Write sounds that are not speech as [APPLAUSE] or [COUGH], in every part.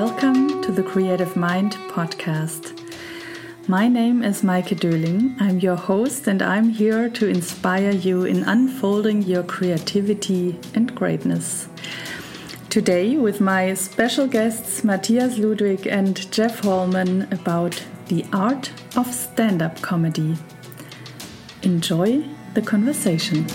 Welcome to the Creative Mind podcast. My name is Maike Döling. I'm your host, and I'm here to inspire you in unfolding your creativity and greatness. Today, with my special guests Matthias Ludwig and Jeff Holman, about the art of stand up comedy. Enjoy the conversation.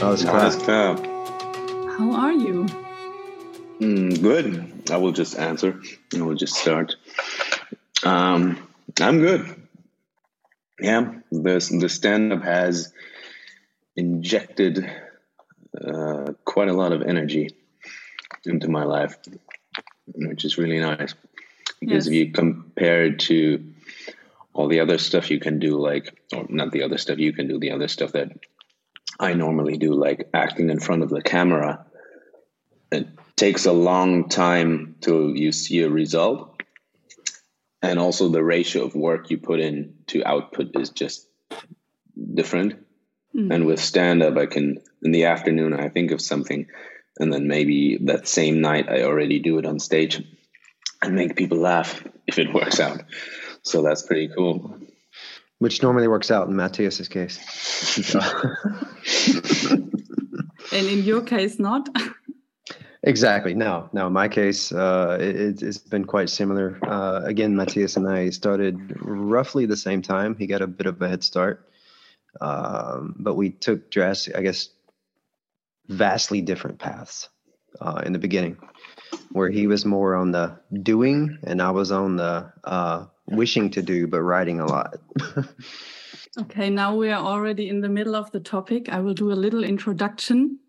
Alles klar. Alles klar. How are you? Mm, good. I will just answer. I will just start. Um, I'm good. Yeah, the the stand up has injected uh, quite a lot of energy into my life, which is really nice. Because Yes. if you compare it to all the other stuff you can do, like, or not the other stuff you can do, the other stuff that I normally do, like acting in front of the camera, it takes a long time till you see a result. And also, the ratio of work you put in to output is just different. Hmm. And with stand up, I can, in the afternoon, I think of something, and then maybe that same night, I already do it on stage and make people laugh if it works out. So that's pretty cool. Which normally works out in Matthias's case. [LAUGHS] And in your case, not? [LAUGHS] exactly. No, no. In my case, uh, it, it's been quite similar. Uh, again, Matthias and I started roughly the same time. He got a bit of a head start, um, but we took drastic, I guess, vastly different paths uh, in the beginning, where he was more on the doing, and I was on the uh, wishing to do but writing a lot. [LAUGHS] Okay, now we are already in the middle of the topic. I will do a little introduction.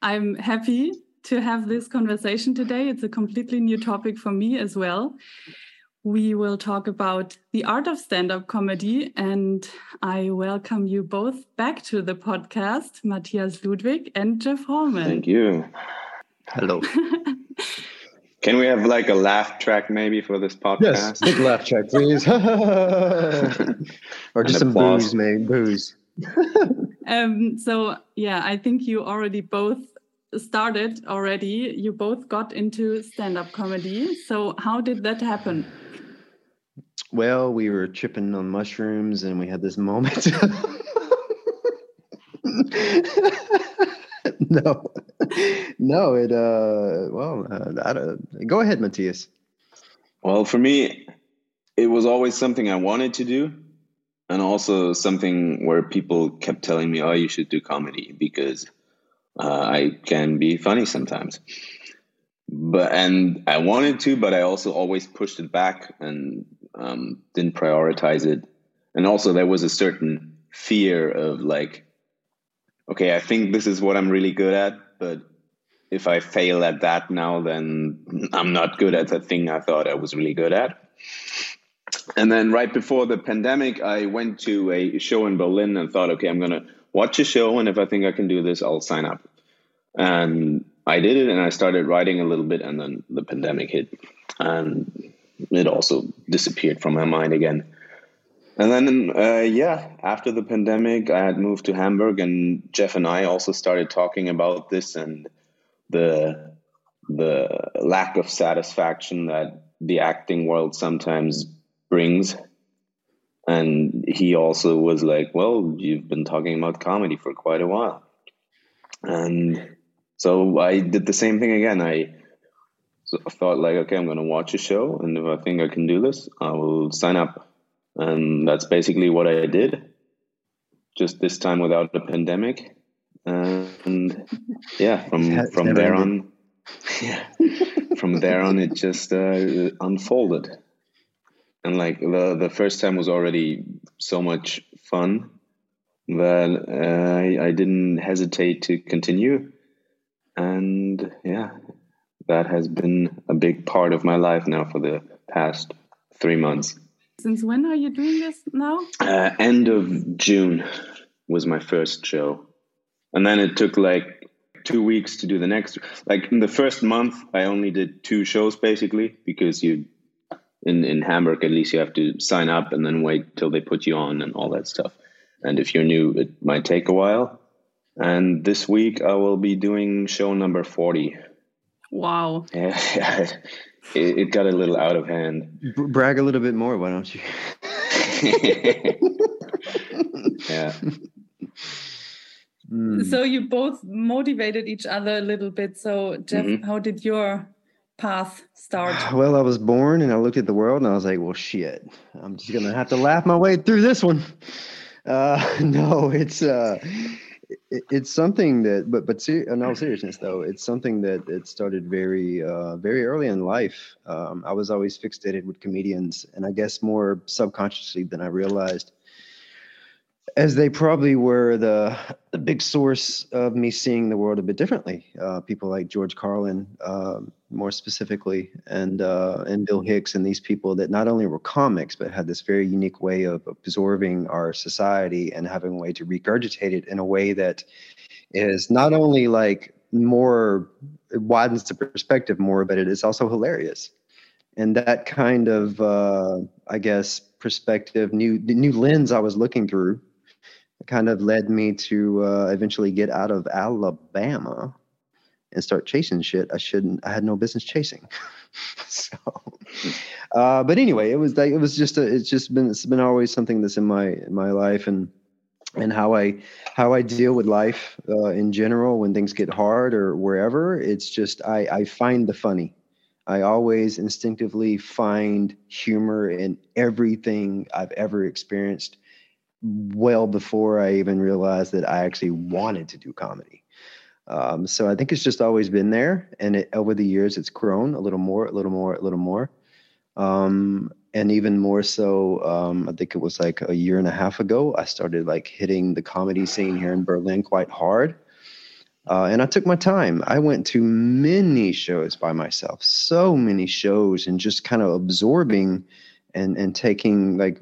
I'm happy to have this conversation today. It's a completely new topic for me as well. We will talk about the art of stand up comedy, and I welcome you both back to the podcast, Matthias Ludwig and Jeff Holman. Thank you. Hello. [LAUGHS] Can we have like a laugh track maybe for this podcast? Yes, big laugh track, please. [LAUGHS] or just some applause. booze, man. Booze. [LAUGHS] [LAUGHS] Um, so yeah, I think you already both started already. You both got into stand-up comedy. So how did that happen? Well, we were tripping on mushrooms, and we had this moment. no, [LAUGHS] no. It. Uh. Well, uh, I go ahead, Matthias. Well, for me, it was always something I wanted to do, and also something where people kept telling me, "Oh, you should do comedy because uh, I can be funny sometimes." But and I wanted to, but I also always pushed it back and um, didn't prioritize it. And also, there was a certain fear of like, okay, I think this is what I'm really good at, but if I fail at that now, then I'm not good at the thing I thought I was really good at. And then right before the pandemic, I went to a show in Berlin and thought, okay, I'm going to watch a show. And if I think I can do this, I'll sign up. And I did it and I started writing a little bit. And then the pandemic hit and it also disappeared from my mind again. And then, uh, yeah, after the pandemic, I had moved to Hamburg, and Jeff and I also started talking about this and the the lack of satisfaction that the acting world sometimes brings. And he also was like, "Well, you've been talking about comedy for quite a while," and so I did the same thing again. I I thought like, okay, I'm going to watch a show, and if I think I can do this, I will sign up. And that's basically what I did. Just this time without the pandemic, and yeah, from from there ended. on, [LAUGHS] yeah, from there on, it just uh, unfolded. And like the the first time was already so much fun that uh, I, I didn't hesitate to continue, and yeah, that has been a big part of my life now for the past three months. Since when are you doing this now? Uh, end of June was my first show, and then it took like two weeks to do the next. Like in the first month, I only did two shows basically because you in in Hamburg, at least, you have to sign up and then wait till they put you on and all that stuff. And if you're new, it might take a while. And this week, I will be doing show number forty. Wow! [LAUGHS] Yeah, it, it got a little out of hand. brag a little bit more, why don't you? [LAUGHS] yeah. Mm. So you both motivated each other a little bit. So Jeff, mm -hmm. how did your path start? [SIGHS] Well, I was born and I looked at the world and I was like, well, shit, I'm just gonna have to laugh my way through this one. Uh, [LAUGHS] no, it's uh, it, it's something that, but but ser- in all seriousness though, it's something that it started very uh, very early in life. Um, I was always fixated with comedians, and I guess more subconsciously than I realized as they probably were the, the big source of me seeing the world a bit differently. Uh, people like George Carlin, uh, more specifically, and uh, and Bill Hicks, and these people that not only were comics but had this very unique way of absorbing our society and having a way to regurgitate it in a way that is not only like more it widens the perspective more, but it is also hilarious. And that kind of, uh, I guess, perspective, new the new lens I was looking through kind of led me to uh, eventually get out of Alabama and start chasing shit I shouldn't. I had no business chasing. [LAUGHS] so, uh, but anyway, it was like it was just a, it's just been it's been always something that's in my in my life and and how I how I deal with life uh, in general when things get hard or wherever. It's just I I find the funny. I always instinctively find humor in everything I've ever experienced well before I even realized that I actually wanted to do comedy. Um, so I think it's just always been there, and it, over the years it's grown a little more, a little more, a little more, um, and even more so. Um, I think it was like a year and a half ago. I started like hitting the comedy scene here in Berlin quite hard, uh, and I took my time. I went to many shows by myself, so many shows, and just kind of absorbing and and taking like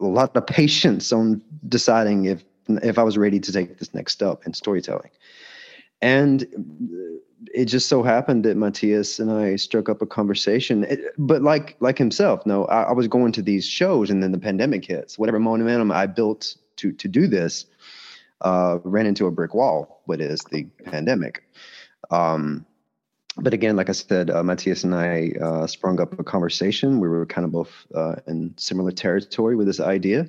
a lot of patience on deciding if if I was ready to take this next step in storytelling. And it just so happened that Matthias and I struck up a conversation. but like like himself, no, I, I, was going to these shows, and then the pandemic hits. Whatever momentum I built to to do this uh, ran into a brick wall. What is the pandemic? Um, but again, like I said, uh, Matthias and I uh, sprung up a conversation. We were kind of both uh, in similar territory with this idea,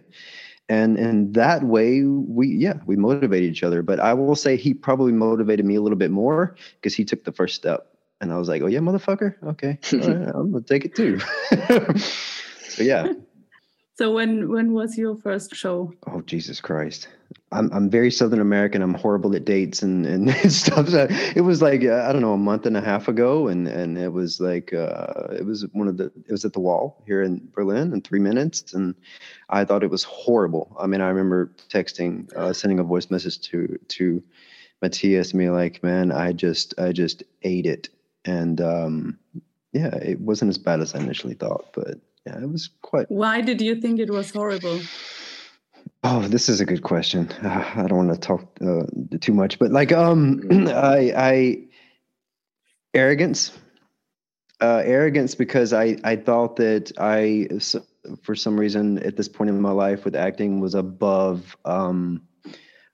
and in that way, we yeah we motivated each other. But I will say he probably motivated me a little bit more because he took the first step, and I was like, oh yeah, motherfucker, okay, [LAUGHS] right, I'm gonna take it too. [LAUGHS] so yeah. [LAUGHS] So when when was your first show? Oh Jesus Christ! I'm I'm very Southern American. I'm horrible at dates and and [LAUGHS] stuff. So it was like uh, I don't know a month and a half ago, and and it was like uh, it was one of the it was at the Wall here in Berlin in three minutes, and I thought it was horrible. I mean, I remember texting, uh, sending a voice message to to Matthias, me like, man, I just I just ate it, and um, yeah, it wasn't as bad as I initially thought, but yeah, it was quite. Why did you think it was horrible? Oh, this is a good question. [SIGHS] I don't want to talk uh, too much, but like, um, [CLEARS THROAT] I, I arrogance, uh, arrogance because I, I thought that I, for some reason, at this point in my life with acting, was above, um,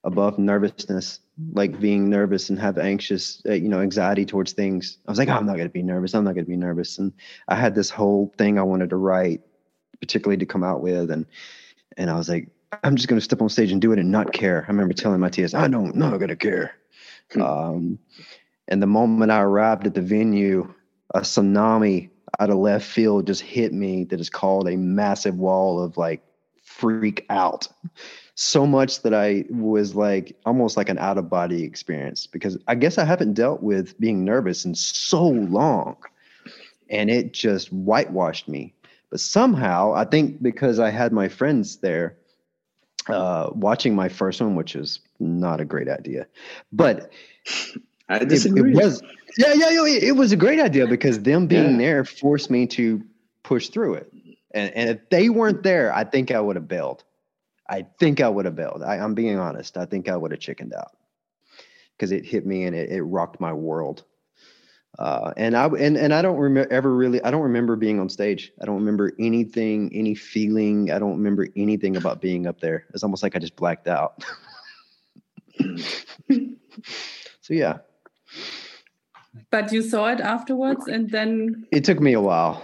above nervousness, like being nervous and have anxious, uh, you know, anxiety towards things. I was like, oh, I'm not going to be nervous. I'm not going to be nervous, and I had this whole thing I wanted to write, particularly to come out with, and and I was like I'm just going to step on stage and do it and not care. I remember telling Matthias, I don't, not going to care. Hmm. Um, and the moment I arrived at the venue, a tsunami out of left field just hit me that is called a massive wall of like freak out. So much that I was like almost like an out of body experience because I guess I haven't dealt with being nervous in so long. And it just whitewashed me. But somehow, I think because I had my friends there, uh, watching my first one, which is not a great idea, but [LAUGHS] I disagree. It, it was yeah, yeah, yeah, it was a great idea because them being yeah. there forced me to push through it. And and if they weren't there, I think I would have bailed. I think I would have bailed. I, am being honest. I think I would have chickened out because it hit me and it, it rocked my world. Uh, and I and and I don't remember ever really. I don't remember being on stage. I don't remember anything, any feeling. I don't remember anything about being up there. It's almost like I just blacked out. [LAUGHS] so yeah. But you saw it afterwards, and then it took me a while.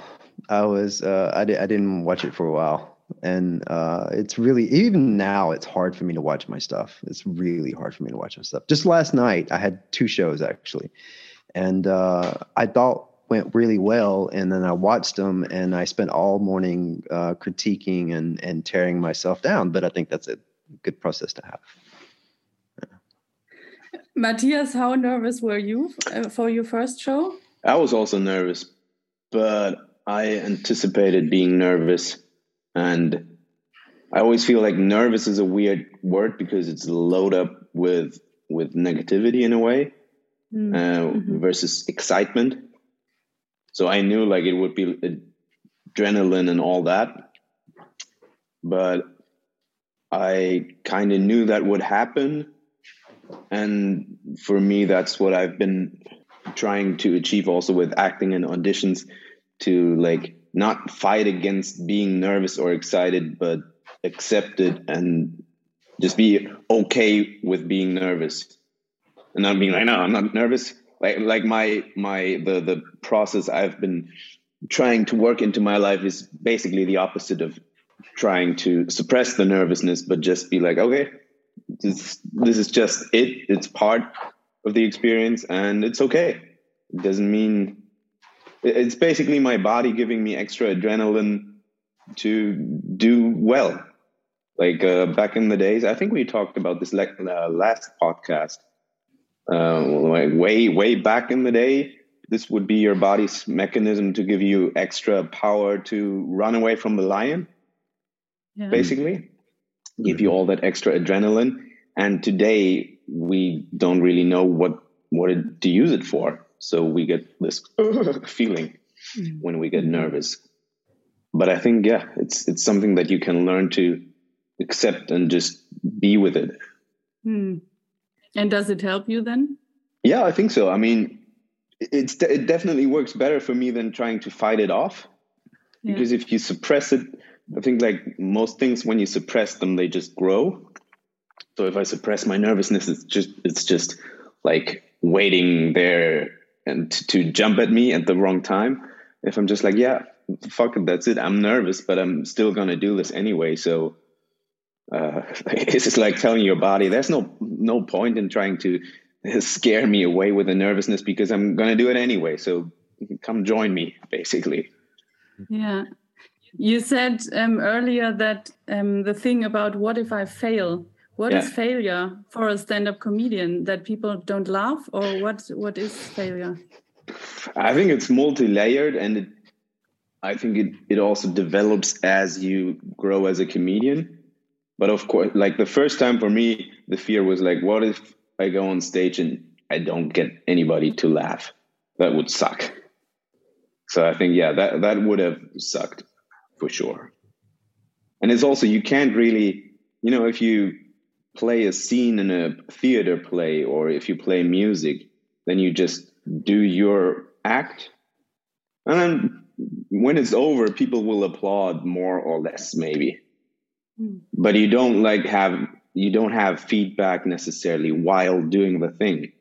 I was uh, I di- I didn't watch it for a while, and uh, it's really even now it's hard for me to watch my stuff. It's really hard for me to watch my stuff. Just last night I had two shows actually and uh, I thought went really well. And then I watched them, and I spent all morning uh, critiquing and and tearing myself down. But I think that's a good process to have. Yeah. Matthias, how nervous were you uh, for your first show? I was also nervous, but I anticipated being nervous, and I always feel like nervous is a weird word because it's loaded up with with negativity in a way mm. uh, mm-hmm. versus excitement. So I knew like it would be adrenaline and all that, but I kind of knew that would happen. And for me, that's what I've been trying to achieve also with acting and auditions to like not fight against being nervous or excited, but accept it and just be okay with being nervous and not being like, no, I'm not nervous. Like like my my the the process I've been trying to work into my life is basically the opposite of trying to suppress the nervousness, but just be like, okay, this this is just it. It's part of the experience, and it's okay. It doesn't mean it's basically my body giving me extra adrenaline to do well. Like uh, back in the days, I think we talked about this like, uh, last podcast um, like way way back in the day this would be your body's mechanism to give you extra power to run away from the lion yeah. basically give you all that extra adrenaline and today we don't really know what what it, to use it for so we get this [LAUGHS] feeling mm. when we get nervous but i think yeah it's it's something that you can learn to accept and just be with it mm. And does it help you then? Yeah, I think so. I mean, it's it definitely works better for me than trying to fight it off. Yeah. Because if you suppress it, I think like most things when you suppress them they just grow. So if I suppress my nervousness it's just it's just like waiting there and to, to jump at me at the wrong time. If I'm just like, yeah, fuck it, that's it. I'm nervous, but I'm still going to do this anyway. So uh, [LAUGHS] it's just like telling your body there's no no point in trying to scare me away with the nervousness because I'm going to do it anyway. So come join me, basically. Yeah. You said um, earlier that um, the thing about what if I fail? What yeah. is failure for a stand-up comedian? That people don't laugh, or what? What is failure? I think it's multi-layered, and it, I think it it also develops as you grow as a comedian. But of course, like the first time for me, the fear was like, what if I go on stage and I don't get anybody to laugh? That would suck. So I think, yeah, that, that would have sucked for sure. And it's also, you can't really, you know, if you play a scene in a theater play or if you play music, then you just do your act. And then when it's over, people will applaud more or less, maybe. Hmm. but you don't like have you don't have feedback necessarily while doing the thing.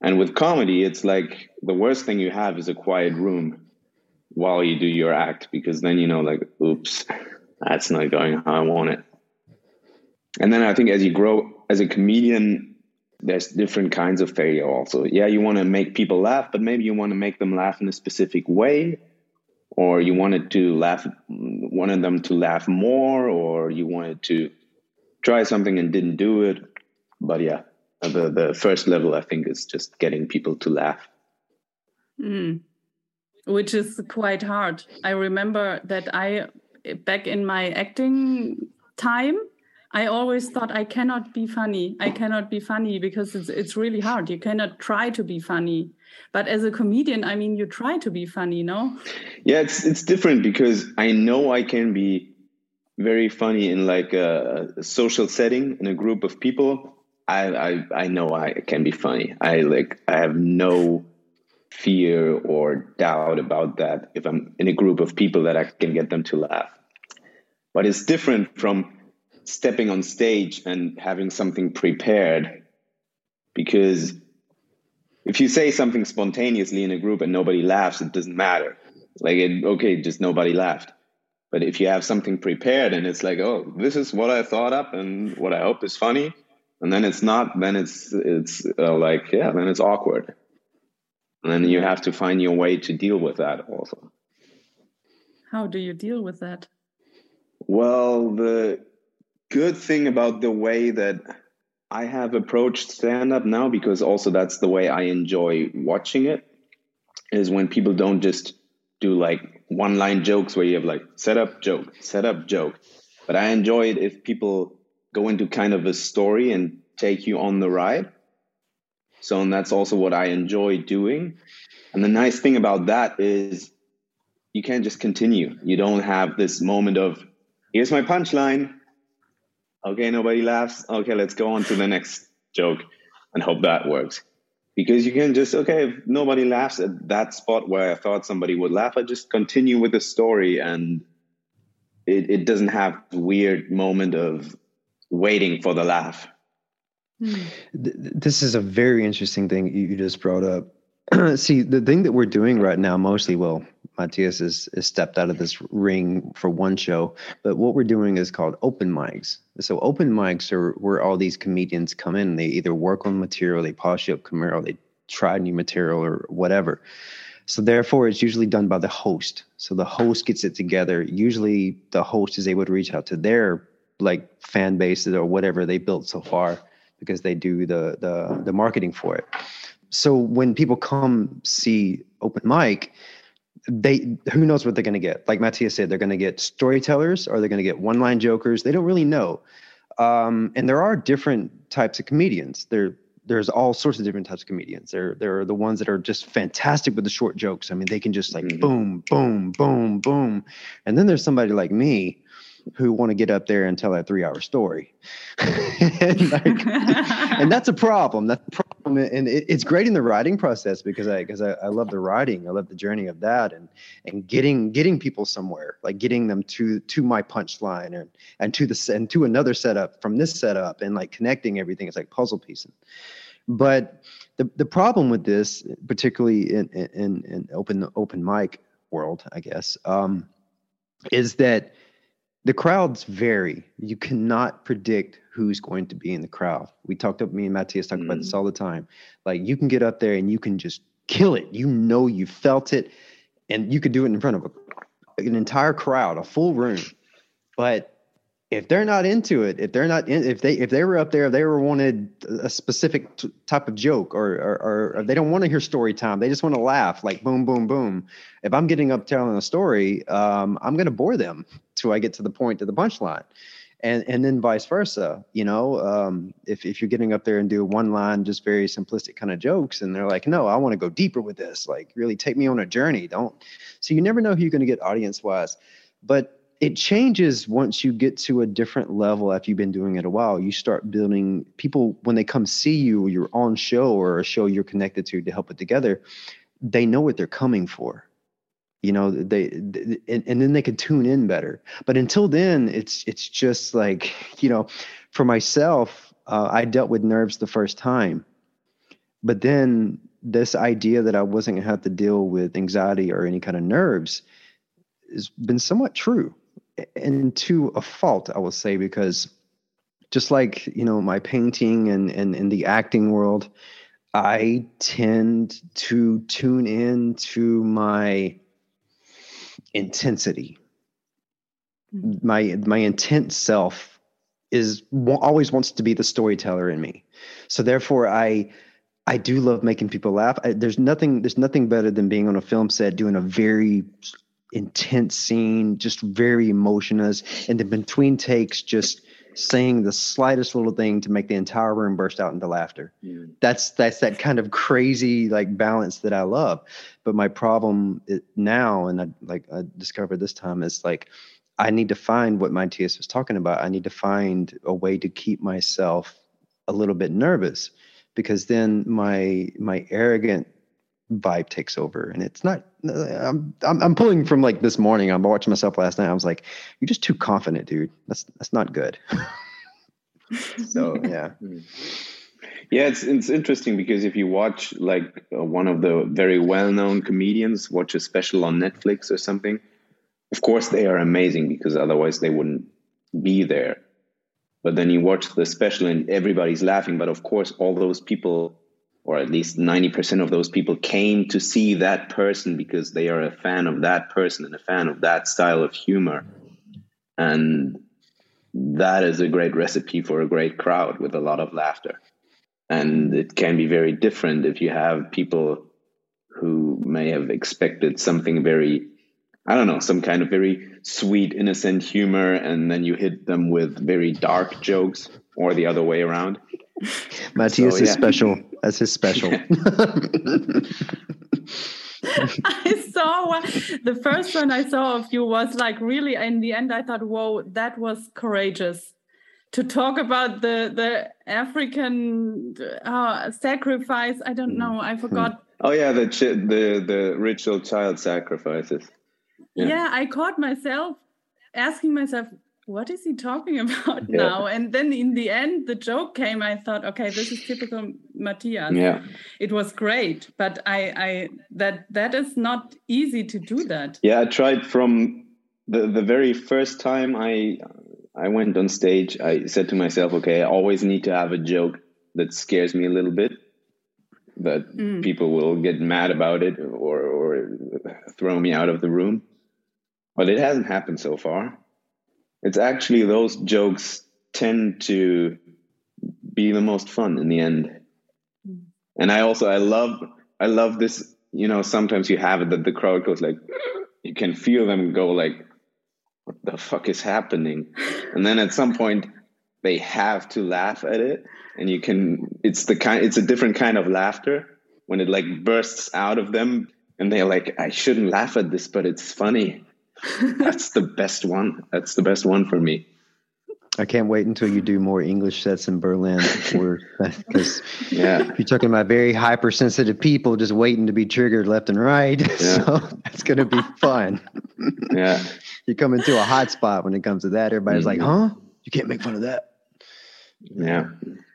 And with comedy it's like the worst thing you have is a quiet room while you do your act because then you know like oops that's not going how i want it. And then i think as you grow as a comedian there's different kinds of failure also. Yeah you want to make people laugh but maybe you want to make them laugh in a specific way or you wanted to laugh wanted them to laugh more or you wanted to try something and didn't do it. But yeah the the first level i think is just getting people to laugh. Mm. which is quite hard. I remember that i back in my acting time I always thought I cannot be funny. I cannot be funny because it's it's really hard. You cannot try to be funny. But as a comedian, I mean, you try to be funny, no? Yeah, it's it's different because I know I can be very funny in like a, social setting in a group of people. I, I I know I can be funny. I like I have no fear or doubt about that if I'm in a group of people that I can get them to laugh. But it's different from stepping on stage and having something prepared because if you say something spontaneously in a group and nobody laughs, it doesn't matter. Like, it, okay, just nobody laughed. But if you have something prepared and it's like, oh, this is what I thought up and what I hope is funny, and then it's not, then it's it's uh, like, yeah, then it's awkward. And then you have to find your way to deal with that also. How do you deal with that? Well, the good thing about the way that I have approached stand up now, because also that's the way I enjoy watching it, is when people don't just do like one line jokes where you have like set up joke, set up joke. But I enjoy it if people go into kind of a story and take you on the ride. So, and that's also what I enjoy doing. And the nice thing about that is you can't just continue. You don't have this moment of, here's my punchline, okay, nobody laughs. Okay, let's go on to the next joke and hope that works. Because you can just, okay, if nobody laughs at that spot where I thought somebody would laugh, I just continue with the story and it, it doesn't have weird moment of waiting for the laugh. Hmm. This is a very interesting thing you just brought up. [CLEARS THROAT] See, the thing that we're doing right now, mostly, well, Matthias is, is stepped out of this ring for one show, but what we're doing is called open mics. So open mics are where all these comedians come in. They either work on material, they polish up Camaro, they try new material or whatever. So therefore, it's usually done by the host. So the host gets it together. Usually, the host is able to reach out to their like fan bases or whatever they built so far because they do the the the marketing for it. So when people come see open mic, they who knows what they're going to get? Like matthias said they're going to get storytellers or they're going to get one line jokers. They don't really know. Um, and there are different types of comedians. There there's all sorts of different types of comedians. There there are the ones that are just fantastic with the short jokes. I mean they can just like mm-hmm. boom boom boom boom. And then there's somebody like me who want to get up there and tell a three hour story. [LAUGHS] and, like, [LAUGHS] and, that's a problem. That's a problem. And it, it's great in the writing process because I, because I, I, love the writing. I love the journey of that and, and getting, getting people somewhere, like getting them to, to my punchline and, and to the, and to another setup from this setup and like connecting everything. It's like puzzle piecing. But the, the problem with this, particularly in, in, in open, open mic world, I guess, um, is that the crowds vary. You cannot predict who's going to be in the crowd. We talked up me and Matthias talk mm. about this mm. all the time. Like you can get up there and you can just kill it. You know you felt it, and you could do it in front of a, an entire crowd, a full room. But if they're not into it, if they're not in, if they if they were up there, if they were wanted a specific t- type of joke, or, or, or they don't want to hear story time, they just want to laugh, like boom, boom, boom. If I'm getting up telling a story, um, I'm going to bore them till I get to the point to the punchline, and and then vice versa. You know, um, if if you're getting up there and do one line, just very simplistic kind of jokes, and they're like, no, I want to go deeper with this, like really take me on a journey. Don't. So you never know who you're going to get audience wise, but it changes once you get to a different level after you've been doing it a while. You start building people when they come see you, you're on show or a show you're connected to to help it together. They know what they're coming for, you know. They, they and, and then they can tune in better. But until then, it's it's just like you know, for myself, uh, I dealt with nerves the first time, but then this idea that I wasn't gonna have to deal with anxiety or any kind of nerves has been somewhat true and to a fault, I will say, because just like you know my painting and and in the acting world, I tend to tune in to my intensity. Mm-hmm. My my intense self is always wants to be the storyteller in me. So therefore, I I do love making people laugh. I, there's nothing there's nothing better than being on a film set doing a very intense scene, just very emotionless, and then between takes, just saying the slightest little thing to make the entire room burst out into laughter. Yeah. That's that's that kind of crazy like balance that I love. But my problem now, and I like I discovered this time, is like I need to find what Matthias was talking about. I need to find a way to keep myself a little bit nervous because then my my arrogant vibe takes over. And it's not I'm, I'm, I'm pulling from like this morning. I'm watching myself last night. I was like you're just too confident dude. That's that's not good. [LAUGHS] So yeah. Yeah it's it's interesting because if you watch like uh, one of the very well-known comedians watch a special on netflix or something of course they are amazing because otherwise they wouldn't be there. But then you watch the special and everybody's laughing. But of course all those people or at least 90% of those people came to see that person because they are a fan of that person and a fan of that style of humor. And that is a great recipe for a great crowd with a lot of laughter. And it can be very different if you have people who may have expected something very, I don't know, some kind of very sweet, innocent humor, and then you hit them with very dark jokes or the other way around. [LAUGHS] Matthias so, is special. That's his special. [LAUGHS] I saw one. The first one I saw of you was like really. In the end, I thought, "Whoa, that was courageous." To talk about the the African uh, sacrifice. I don't know. I forgot. Oh yeah, the the the ritual child sacrifices. Yeah. yeah, I caught myself asking myself, what is he talking [LAUGHS] about yeah. now? And then in the end, the joke came. I thought, okay, this is typical Matthias. Yeah, it was great, but I, I that that is not easy to do that. Yeah, I tried from the the very first time I I went on stage. I said to myself, okay, I always need to have a joke that scares me a little bit, that mm. people will get mad about it or or throw me out of the room. But it hasn't happened so far it's actually those jokes tend to be the most fun in the end. Hmm. And I also I love I love this, you know, sometimes you have it that the crowd goes like you can feel them go like what the fuck is happening? And then at some point they have to laugh at it and you can it's the kind it's a different kind of laughter when it like bursts out of them and they're like I shouldn't laugh at this but it's funny that's the best one. That's the best one for me. I can't wait until you do more English sets in Berlin, [LAUGHS] because yeah, you're talking about very hypersensitive people just waiting to be triggered left and right. [LAUGHS] Yeah. So it's going to be fun. yeah, you come into a hot spot when it comes to that. Everybody's mm-hmm. like, "Huh? You can't make fun of that." Yeah.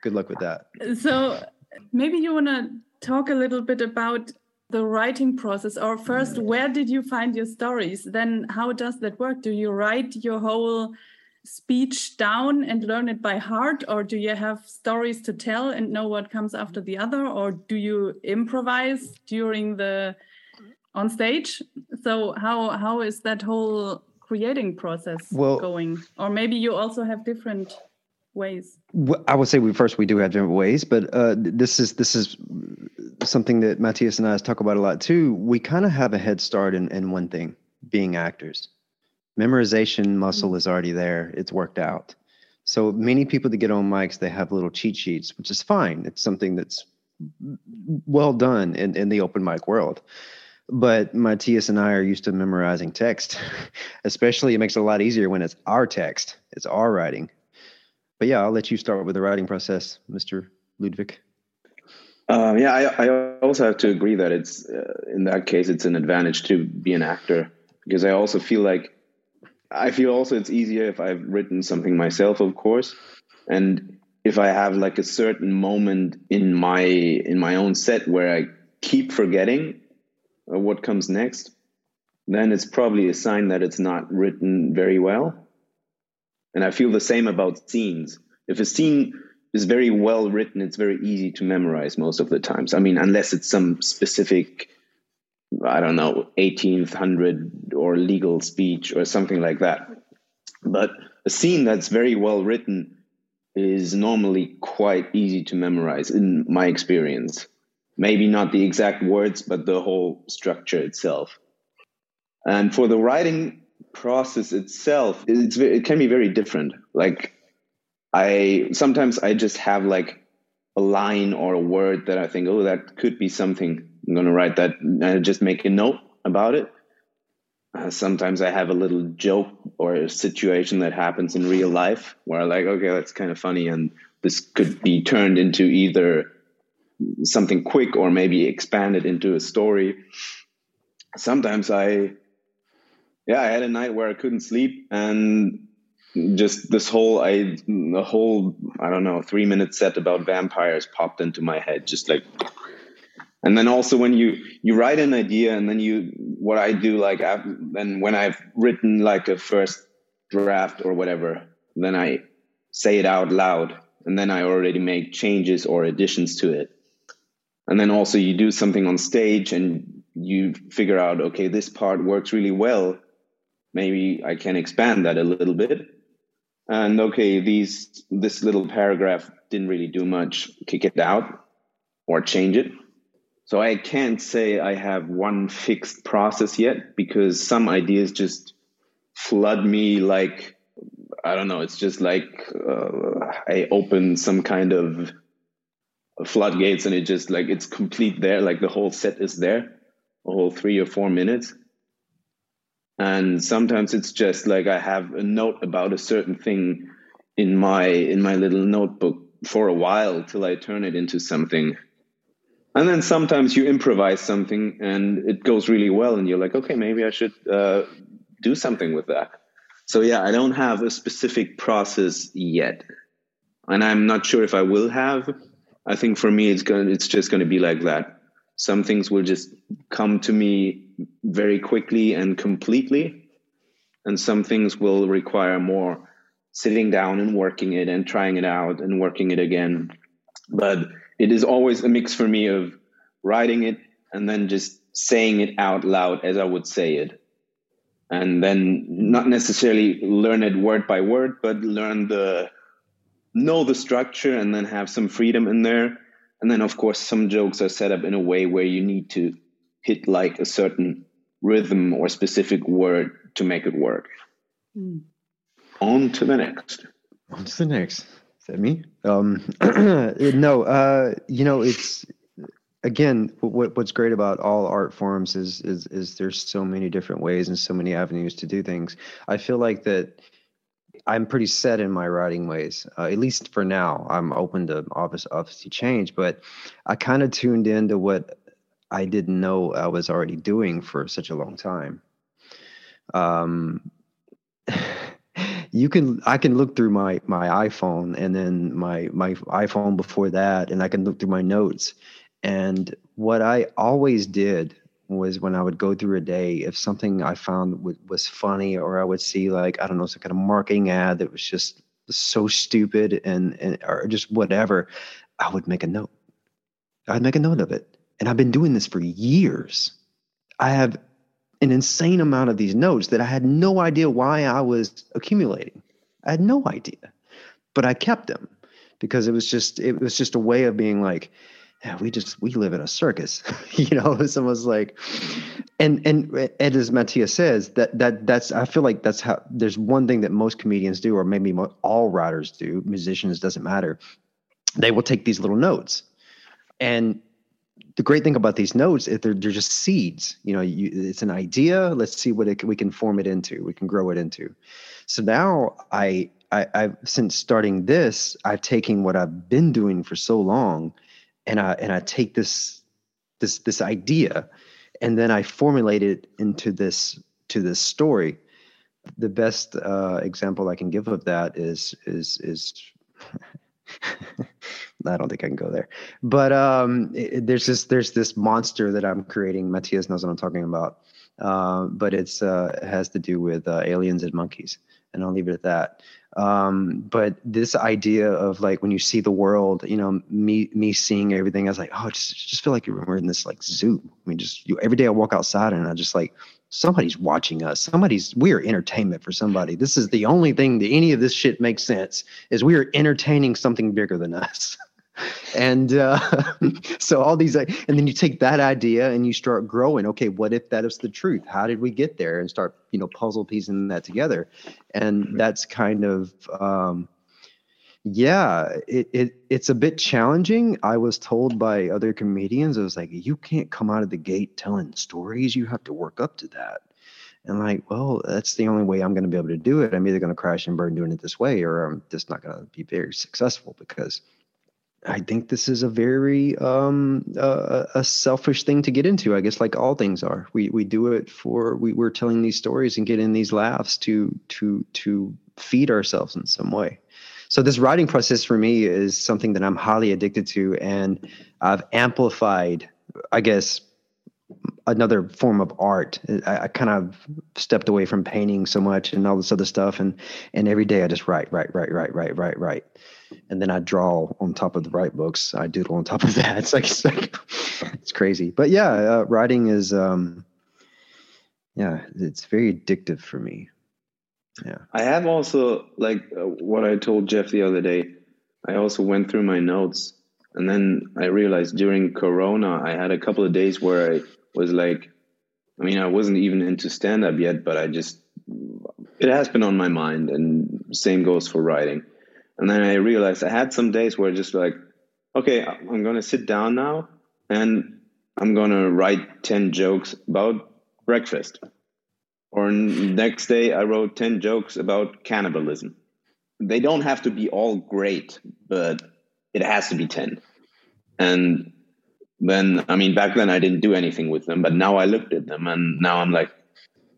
Good luck with that. So maybe you want to talk a little bit about the writing process or first mm. where did you find your stories? Then how does that work? Do you write your whole speech down and learn it by heart or do you have stories to tell and know what comes after the other or do you improvise during the on stage? So how how is that whole creating process well, going? Or maybe you also have different ways i would say we first we do have different ways but uh, this is this is something that Matthias and I talk about a lot too. We kind of have a head start in, in one thing being actors. Memorization muscle is already there, it's worked out. So many people that get on mics, they have little cheat sheets, which is fine. It's something that's well done in, in the open mic world. But Matthias and I are used to memorizing text, [LAUGHS] especially it makes it a lot easier when it's our text, it's our writing. But yeah, I'll let you start with the writing process, Mr. Ludwig. Um, yeah, I, I, also have to agree that it's uh, in that case it's an advantage to be an actor because I also feel like I feel also it's easier if I've written something myself, of course, and if I have like a certain moment in my in my own set where I keep forgetting uh, what comes next, then it's probably a sign that it's not written very well. And I feel the same about scenes. If a scene is very well written. It's very easy to memorize most of the times. I mean, unless it's some specific, I don't know, 1800 or legal speech or something like that. But a scene that's very well written is normally quite easy to memorize in my experience. Maybe not the exact words, but the whole structure itself. And for the writing process itself, it's, it can be very different. Like I sometimes I just have like a line or a word that I think, oh, that could be something. I'm going to write that and just make a note about it. Uh, sometimes I have a little joke or a situation that happens in real life where I like, okay, that's kind of funny, and this could be turned into either something quick or maybe expanded into a story. Sometimes I, yeah, I had a night where I couldn't sleep and just this whole I the whole I don't know three minute set about vampires popped into my head just like and then also when you you write an idea and then you what I do like I've, then when I've written like a first draft or whatever then I say it out loud and then I already make changes or additions to it. And then also you do something on stage and you figure out okay this part works really well maybe I can expand that a little bit. And okay these this little paragraph didn't really do much kick it out or change it. So i can't say i have one fixed process yet because some ideas just flood me like i don't know it's just like uh, i open some kind of floodgates and it just like it's complete there like the whole set is there a whole three or four minutes and sometimes it's just like i have a note about a certain thing in my in my little notebook for a while till i turn it into something. And then sometimes you improvise something and it goes really well and you're like okay maybe i should uh, do something with that. So yeah i don't have a specific process yet. And i'm not sure if i will have. I think for me it's going it's just going to be like that some things will just come to me very quickly and completely. And some things will require more sitting down and working it and trying it out and working it again. But it is always a mix for me of writing it and then just saying it out loud as I would say it. And then not necessarily learn it word by word, but learn the know the structure and then have some freedom in there and then, of course, some jokes are set up in a way where you need to hit like a certain rhythm or specific word to make it work. Mm. On to the next. On to the next. Is that me? Um, [CLEARS THROAT] no, uh, you know, it's again what, what's great about all art forms is, is is there's so many different ways and so many avenues to do things. I feel like that I'm pretty set in my writing ways, uh, at least for now. I'm open to office obviously change, but I kind of tuned into what I didn't know I was already doing for such a long time. Um, [SIGHS] you can I can look through my my iPhone and then my my iPhone before that, and I can look through my notes. And what I always did was when I would go through a day, if something I found w- was funny, or I would see like I don't know some kind of marketing ad that was just so stupid and and or just whatever, I would make a note. I'd make a note of it, and I've been doing this for years. I have an insane amount of these notes that I had no idea why I was accumulating. I had no idea, but I kept them because it was just it was just a way of being like yeah, we just we live in a circus, [LAUGHS] you know. [LAUGHS] It's almost like, and and and as Matthias says, that that that's I feel like that's how there's one thing that most comedians do, or maybe all writers do, musicians doesn't matter. They will take these little notes, and the great thing about these notes is they're they're just seeds. You know, you, it's an idea. Let's see what it, we can form it into. We can grow it into. So now I I I've since starting this, I've taken what I've been doing for so long and I and I take this this this idea and then I formulate it into this to this story. The best uh, example I can give of that is is is [LAUGHS] I don't think I can go there, but um, it, there's this there's this monster that I'm creating. Matthias knows what I'm talking about, uh, but it's uh, it has to do with uh, aliens and monkeys, and I'll leave it at that. Um, but this idea of like when you see the world, you know, me me seeing everything, I was like, oh, just just feel like you're in this like zoo. I mean, just you, every day I walk outside and I just like somebody's watching us. Somebody's we are entertainment for somebody. This is the only thing that any of this shit makes sense is we are entertaining something bigger than us. [LAUGHS] and uh, [LAUGHS] so all these and then you take that idea and you start growing. Okay what if that is the truth? How did we get there? And start you know puzzle piecing that together. And that's kind of um, yeah it, it it's a bit challenging. I was told by other comedians i was like you can't come out of the gate telling stories. You have to work up to that. And like well that's the only way i'm going to be able to do it. I'm either going to crash and burn doing it this way or i'm just not going to be very successful because I think this is a very um, uh, a selfish thing to get into. I guess like all things are. We we do it for we we're telling these stories and getting these laughs to to to feed ourselves in some way. So this writing process for me is something that I'm highly addicted to, and I've amplified, I guess, another form of art. I, I, kind of stepped away from painting so much and all this other stuff, and and every day I just write, write, write, write, write, write, write, and then I draw on top of the write books. I doodle on top of [LAUGHS] that. It's like it's, like, it's crazy, but yeah, uh, writing is um, yeah, it's very addictive for me. Yeah, I have also like uh, what I told Jeff the other day. I also went through my notes, and then I realized during Corona, I had a couple of days where I was like, I mean, I wasn't even into stand up yet, but I just it has been on my mind, and same goes for writing. And then I realized I had some days where just like, okay, I'm gonna sit down now, and I'm gonna write ten jokes about breakfast or next day, I wrote 10 jokes about cannibalism. They don't have to be all great, but it has to be 10. And then, I mean, back then I didn't do anything with them, but now I looked at them and now I'm like,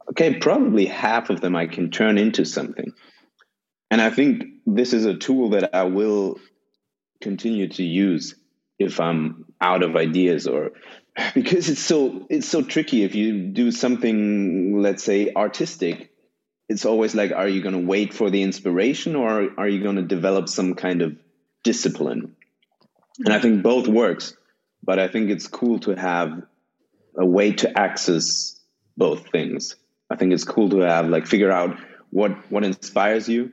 okay, probably half of them I can turn into something. And I think this is a tool that I will continue to use if I'm out of ideas or [LAUGHS] because it's so it's so tricky. If you do something let's say artistic it's always like are you going to wait for the inspiration or are you going to develop some kind of discipline? And i think both works but i think it's cool to have a way to access both things. I think it's cool to have like figure out what what inspires you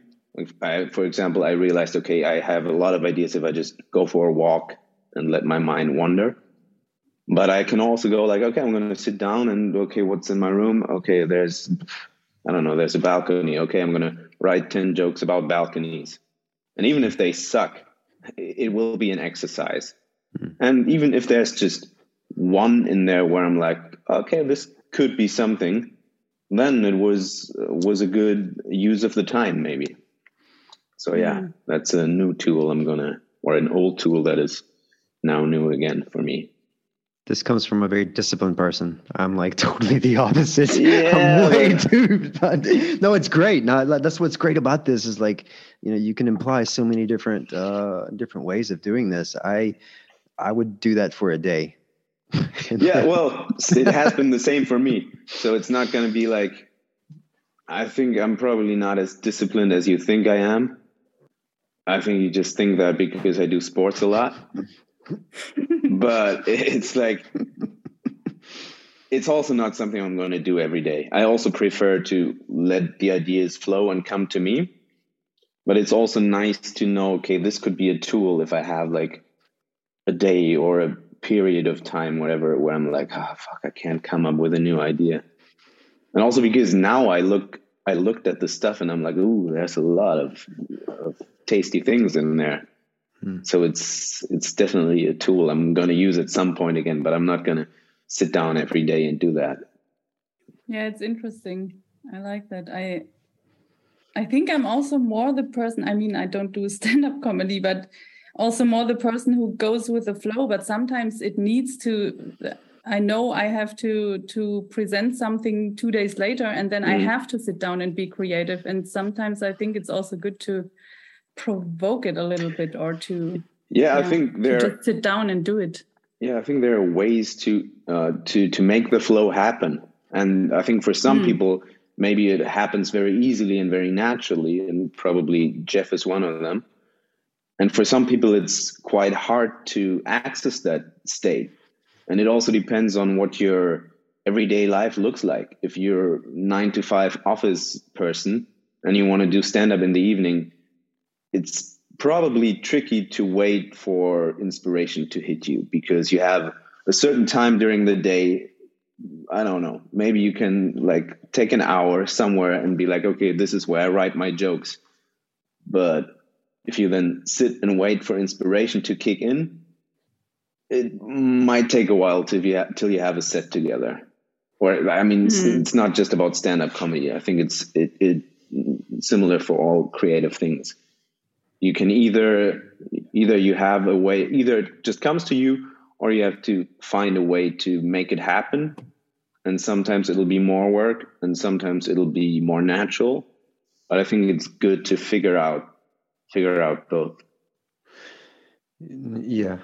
I, for example i realized okay i have a lot of ideas if i just go for a walk and let my mind wander but I can also go like, okay, I'm going to sit down and okay, what's in my room? Okay, there's, I don't know, there's a balcony. Okay, I'm going to write 10 jokes about balconies. And even if they suck, it will be an exercise. Mm-hmm. And even if there's just one in there where I'm like, okay, this could be something, then it was was a good use of the time, maybe. So yeah, mm-hmm. that's a new tool I'm gonna, or an old tool that is now new again for me this comes from a very disciplined person. I'm like [LAUGHS] totally the opposite. Yeah. I'm way too. no, it's great. No, that's what's great about this is like, you know, you can imply so many different uh, different ways of doing this. I I would do that for a day. [LAUGHS] yeah, well, it has been the same for me. So it's not going to be like. I think I'm probably not as disciplined as you think I am. I think you just think that because I do sports a lot but it's like it's also not something I'm going to do every day. I also prefer to let the ideas flow and come to me. But it's also nice to know, okay, this could be a tool if I have like a day or a period of time, whatever, where I'm like, ah, oh, fuck, I can't come up with a new idea. And also because now I look, I looked at the stuff and I'm like, ooh, there's a lot of, of tasty things in there. Hmm. So it's it's definitely a tool I'm going to use at some point again, but I'm not going to sit down every day and do that. Yeah, it's interesting. I like that. I I think I'm also more the person. I mean, I don't do [LAUGHS] stand-up comedy, but also more the person who goes with the flow. But sometimes it needs to. I know I have to to present something two days later, and then mm. I have to sit down and be creative. And sometimes I think it's also good to provoke it a little bit or to yeah, yeah i think there just sit down and do it. Yeah i think there are ways to uh, to to make the flow happen. And i think for some mm. people maybe it happens very easily and very naturally and probably jeff is one of them. And for some people it's quite hard to access that state. And it also depends on what your everyday life looks like. If you're 9 to 5 office person and you want to do stand up in the evening it's probably tricky to wait for inspiration to hit you because you have a certain time during the day. I don't know. Maybe you can like take an hour somewhere and be like okay this is where i write my jokes. But if you then sit and wait for inspiration to kick in it might take a while till you, ha- till you have a set together. Or i mean mm. it's, hmm. it's, not just about stand-up comedy. I think it's it, it similar for all creative things you can either either you have a way either it just comes to you or you have to find a way to make it happen. And sometimes it'll be more work and sometimes it'll be more natural. But i think it's good to figure out figure out both. Yeah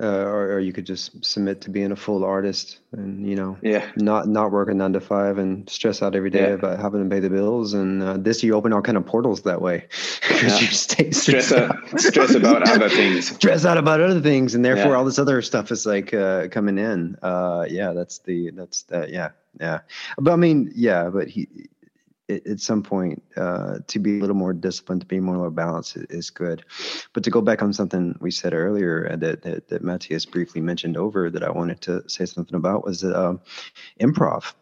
uh, or, or, you could just submit to being a full artist and you know yeah. not not working nine to five and stress out every day yeah. about having to pay the bills. And uh, this you open all kind of portals that way. [LAUGHS] Because yeah. you stay stress out, stress about [LAUGHS] other things. Stress out about other things and therefore yeah. all this other stuff is like uh, coming in. Uh, yeah that's the that's that yeah yeah. But i mean yeah but he at some point uh, to be a little more disciplined, to be more balanced is good. But to go back on something we said earlier uh, that, that, that Matthias briefly mentioned over that I wanted to say something about was uh, improv.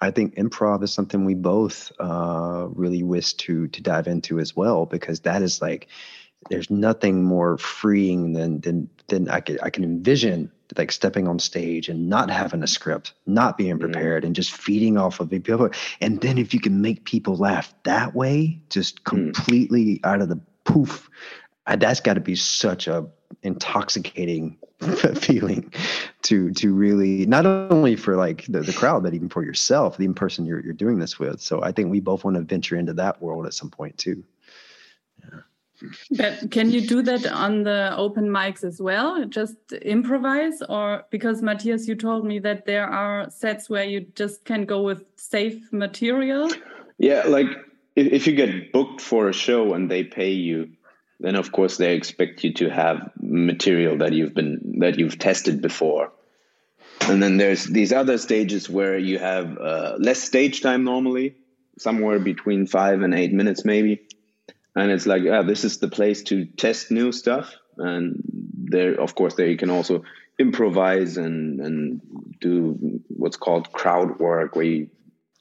I think improv is something we both uh, really wish to to dive into as well because that is like there's nothing more freeing than than than I can I can envision like stepping on stage and not having a script, not being mm-hmm. prepared, and just feeding off of people. And then if you can make people laugh that way, just mm. completely out of the poof, uh, that's got to be such a intoxicating [LAUGHS] feeling to to really not only for like the, the crowd but even for yourself the person you're, you're doing this with so i think we both want to venture into that world at some point too but can you do that on the open mics as well? Just improvise, or because Matthias, you told me that there are sets where you just can go with safe material. Yeah, like if, if you get booked for a show and they pay you, then of course they expect you to have material that you've been that you've tested before. And then there's these other stages where you have uh, less stage time normally, somewhere between five and eight minutes maybe and it's like yeah this is the place to test new stuff and there of course there you can also improvise and and do what's called crowd work where you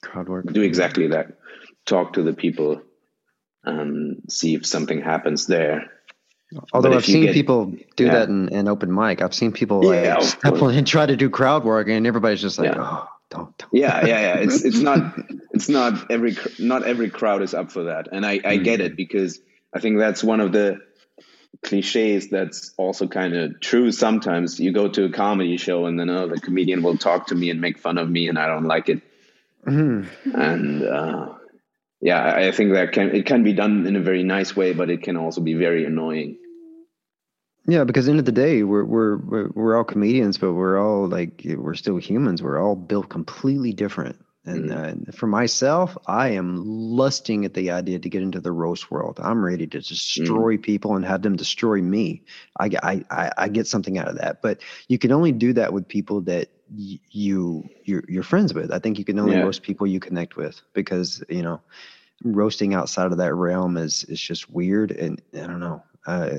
crowd work do exactly that talk to the people and see if something happens there Although I've seen get, people do yeah. that in, in open mic, I've seen people like yeah, step and try to do crowd work, and everybody's just like, yeah. "Oh, don't, don't. Yeah, yeah, yeah. It's it's not [LAUGHS] it's not every not every crowd is up for that, and I I mm-hmm. get it because I think that's one of the cliches that's also kind of true sometimes you go to a comedy show and then oh, the comedian will talk to me and make fun of me and i don't like it mm-hmm. and uh, yeah i think that can it can be done in a very nice way but it can also be very annoying yeah, because the end of the day, we're we're we're all comedians, but we're all like we're still humans. We're all built completely different. And mm. uh, for myself, I am lusting at the idea to get into the roast world. I'm ready to destroy mm. people and have them destroy me. I, I, I get something out of that. But you can only do that with people that y- you you're, you're friends with. I think you can only yeah. roast people you connect with because you know roasting outside of that realm is is just weird. And I don't know. Uh,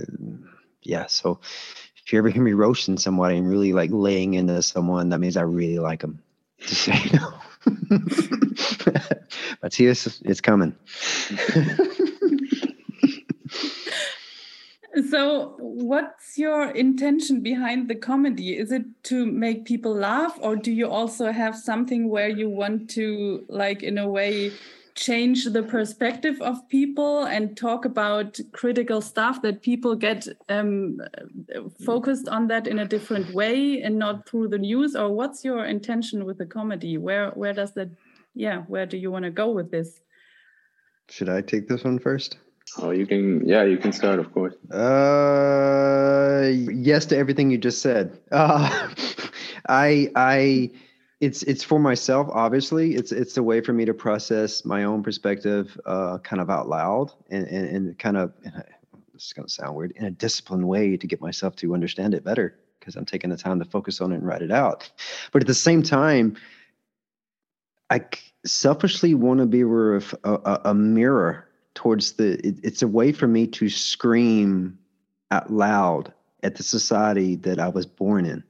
yeah. So if you ever hear me roasting somebody and really like laying into someone, that means I really like them. Just say [LAUGHS] no. Matthias, it's coming. [LAUGHS] so, what's your intention behind the comedy? Is it to make people laugh, or do you also have something where you want to, like, in a way, change the perspective of people and talk about critical stuff that people get um, focused on that in a different way and not through the news? Or what's your intention with the comedy? Where where does that yeah where do you want to go with this? Should i take this one first? Oh you can yeah you can start of course. Uh yes to everything you just said. Uh [LAUGHS] i i it's it's for myself obviously. It's it's a way for me to process my own perspective uh, kind of out loud and and, and kind of this is going to sound weird in a disciplined way to get myself to understand it better because i'm taking the time to focus on it and write it out. But at the same time i selfishly want to be a, a, a mirror towards the it, it's a way for me to scream out loud at the society that i was born in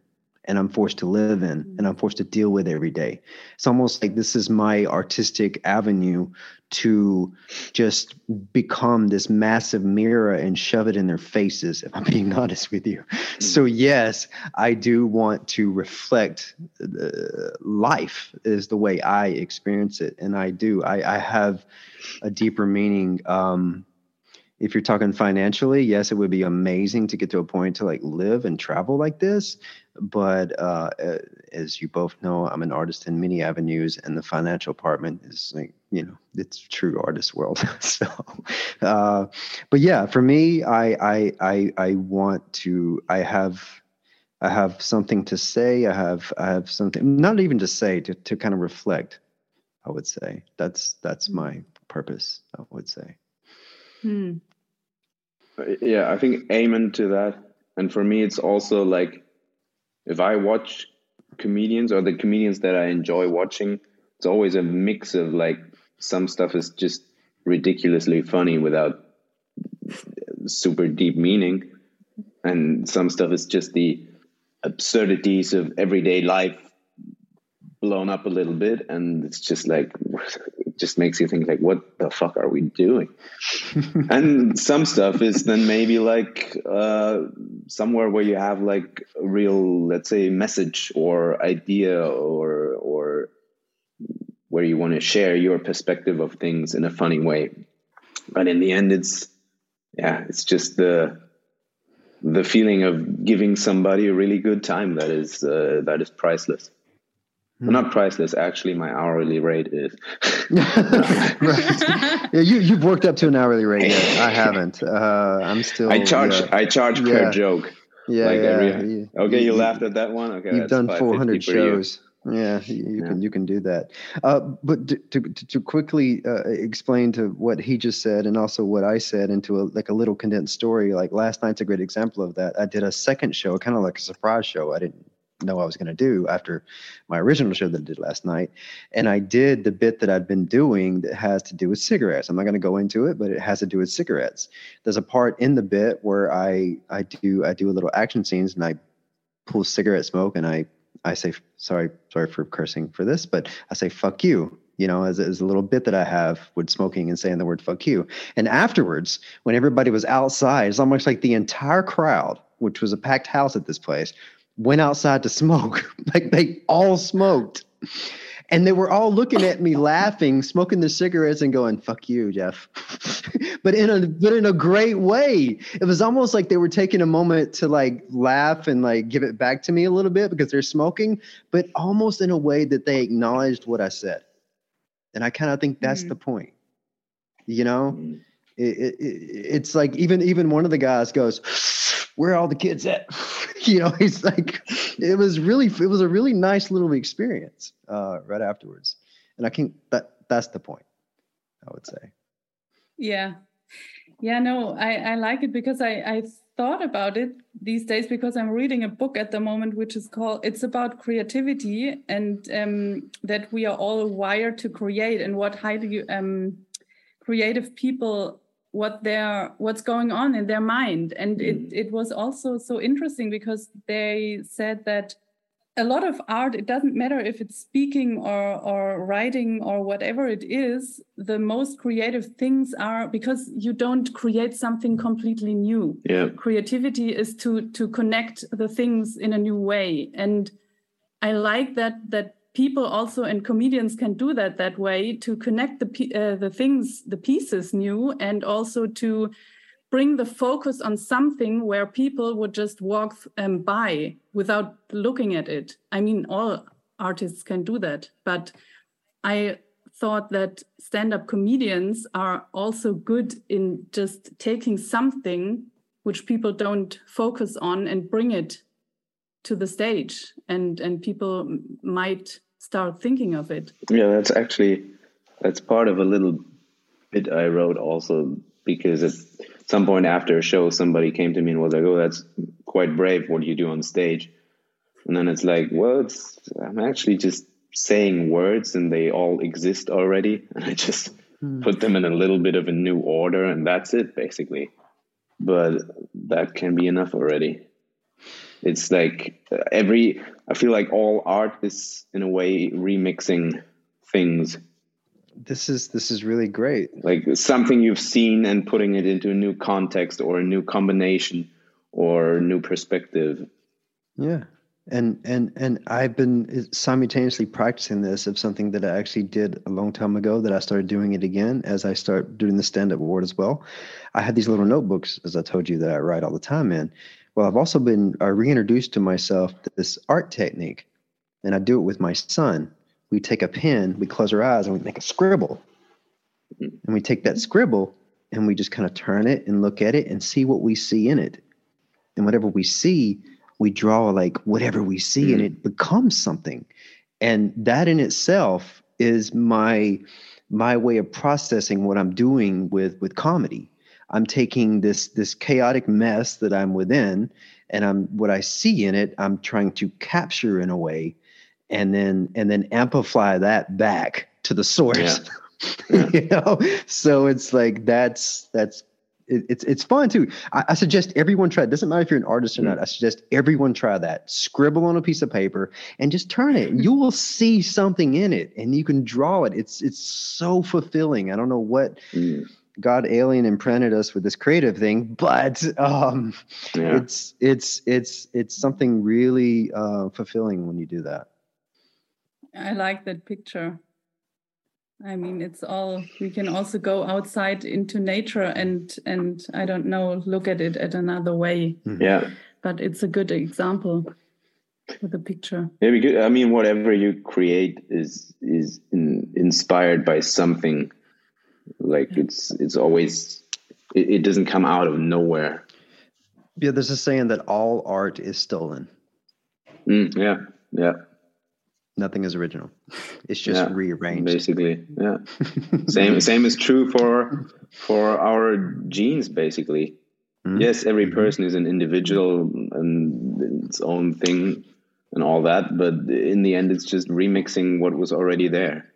and I'm forced to live in and I'm forced to deal with every day. It's almost like this is my artistic avenue to just become this massive mirror and shove it in their faces, if I'm being [LAUGHS] honest with you. Mm-hmm. So, yes, I do want to reflect uh, life, is the way I experience it. And I do. I, I have a deeper meaning. Um, if you're talking financially, yes, it would be amazing to get to a point to like live and travel like this. But uh, as you both know, I'm an artist in many avenues, and the financial department is like, you know, it's true artist world. [LAUGHS] so, uh, but yeah, for me, I, I, I, I want to, I have, I have something to say. I have, I have something, not even to say, to, to kind of reflect. I would say that's that's my purpose. I would say. Hmm. Yeah, I think amen to that. And for me, it's also like if I watch comedians or the comedians that I enjoy watching, it's always a mix of like some stuff is just ridiculously funny without super deep meaning, and some stuff is just the absurdities of everyday life blown up a little bit and it's just like just makes you think like what the fuck are we doing? [LAUGHS] And some stuff is then maybe like uh, somewhere where you have like a real let's say message or idea or or where you want to share your perspective of things in a funny way. But in the end it's yeah it's just the the feeling of giving somebody a really good time that is uh, that is priceless well, not priceless. Actually, my hourly rate is. [LAUGHS] right. Yeah, you you've worked up to an hourly rate yet. I haven't. Uh, I'm still. I charge. Yeah. I charge yeah. per joke. Yeah. Like yeah. Every, okay, you, you, laughed at that one. Okay, you've done 400 shows. Yeah, you, can you can do that. Uh, but to, to, to quickly uh, explain to what he just said and also what I said into a, like a little condensed story. Like last night's a great example of that. I did a second show, kind of like a surprise show. I didn't know I was going to do after my original show that I did last night. And I did the bit that I'd been doing that has to do with cigarettes. I'm not going to go into it, but it has to do with cigarettes. There's a part in the bit where I I do I do a little action scenes and I pull cigarette smoke and I I say sorry sorry for cursing for this, but I say fuck you. You know, as, as a little bit that I have with smoking and saying the word fuck you. And afterwards, when everybody was outside, it's almost like the entire crowd, which was a packed house at this place, went outside to smoke. [LAUGHS] like they all smoked. And they were all looking at me laughing, smoking their cigarettes and going, fuck you, Jeff. [LAUGHS] but in a but in a great way. It was almost like they were taking a moment to like laugh and like give it back to me a little bit because they're smoking, but almost in a way that they acknowledged what I said. And I kind of think that's mm-hmm. the point. You know? Mm-hmm. It, it, it's like even even one of the guys goes, "Where are all the kids at?" [LAUGHS] you know, he's like, it was really it was a really nice little experience uh, right afterwards, and I think that that's the point. I would say. Yeah, yeah, no, I I like it because I I thought about it these days because I'm reading a book at the moment which is called it's about creativity and um, that we are all wired to create and what highly um, creative people what they're what's going on in their mind. And it, mm. it was also so interesting because they said that a lot of art it doesn't matter if it's speaking or or writing or whatever it is the most creative things are because you don't create something completely new. Yeah. Creativity is to to connect the things in a new way. And i like that that people also and comedians can do that that way to connect the uh, the things the pieces new and also to bring the focus on something where people would just walk um, by without looking at it. I mean all artists can do that but i thought that stand-up comedians are also good in just taking something which people don't focus on and bring it to the stage. And and people might start thinking of it. Yeah that's actually that's part of a little bit i wrote also because at some point after a show somebody came to me and was like oh that's quite brave. What do you do on stage? And then it's like well it's i'm actually just saying words and they all exist already. [LAUGHS] And i just hmm. put them in a little bit of a new order and that's it basically. But that can be enough already it's like uh, every i feel like all art is in a way remixing things this is this is really great like something you've seen and putting it into a new context or a new combination or new perspective yeah and and and I've been uh, simultaneously practicing this of something that I actually did a long time ago that I started doing it again as I start doing the stand up award as well. I had these little notebooks, as I told you, that I write all the time in. Well, I've also been I reintroduced to myself this art technique, and I do it with my son. We take a pen, we close our eyes, and we make a scribble, and we take that scribble and we just kind of turn it and look at it and see what we see in it, and whatever we see we draw like whatever we see mm. and it becomes something. And that in itself is my my way of processing what i'm doing with with comedy i'm taking this this chaotic mess that i'm within and i'm what i see in it i'm trying to capture in a way and then and then amplify that back to the source yeah. [LAUGHS] Yeah. you know so it's like that's that's it, it's it's fun too. I, I, suggest everyone try. It doesn't matter if you're an artist or not. I suggest everyone try that. Scribble on a piece of paper and just turn it. [LAUGHS] you will see something in it, and you can draw it. It's it's so fulfilling. I don't know what. Mm. God alien imprinted us with this creative thing, but um, yeah. it's it's it's it's something really uh, fulfilling when you do that. I like that picture. I mean, it's all we can also go outside into nature and and I don't know, look at it at another way. Mm-hmm. Yeah. But it's a good example with the picture. Yeah, because I mean, whatever you create is is in, inspired by something. Like yeah. it's it's always it, it doesn't come out of nowhere. Yeah, there's a saying that all art is stolen. Mm, yeah, yeah nothing is original it's just yeah, rearranged basically yeah [LAUGHS] same same is true for for our genes basically mm-hmm. yes every mm-hmm. person is an individual and its own thing and all that but in the end it's just remixing what was already there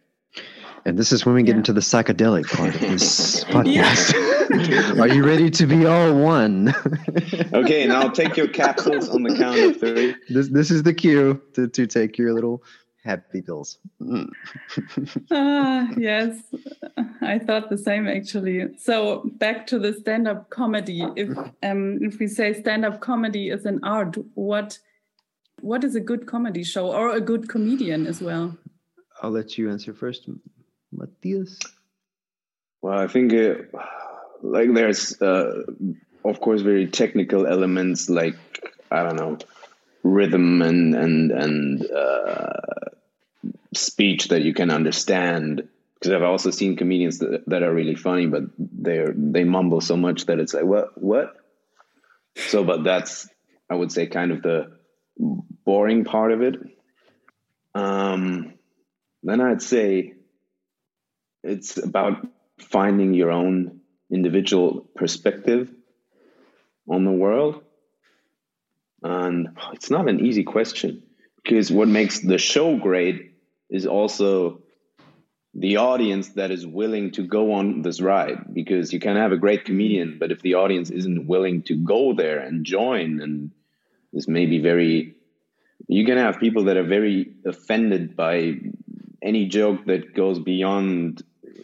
and this is when we get yeah. into the psychedelic part of [LAUGHS] this podcast. [LAUGHS] Are you ready to be all one? [LAUGHS] okay, now take your capsules on the count of three. This this is the cue to, to take your little happy pills. Mm. ah, yes, I thought the same actually. So back to the stand-up comedy. If um, if we say stand-up comedy is an art, what what is a good comedy show or a good comedian as well? I'll let you answer first, Matthias. Well, I think it, like there's uh, of course very technical elements like I don't know rhythm and and and uh, speech that you can understand because I've also seen comedians that, that are really funny, but they're they mumble so much that it's like what what. So, but that's I would say kind of the boring part of it. Um, then I'd say it's about finding your own individual perspective on the world, and it's not an easy question because what makes the show great is also the audience that is willing to go on this ride because you can have a great comedian but if the audience isn't willing to go there and join and this may be very you can have people that are very offended by any joke that goes beyond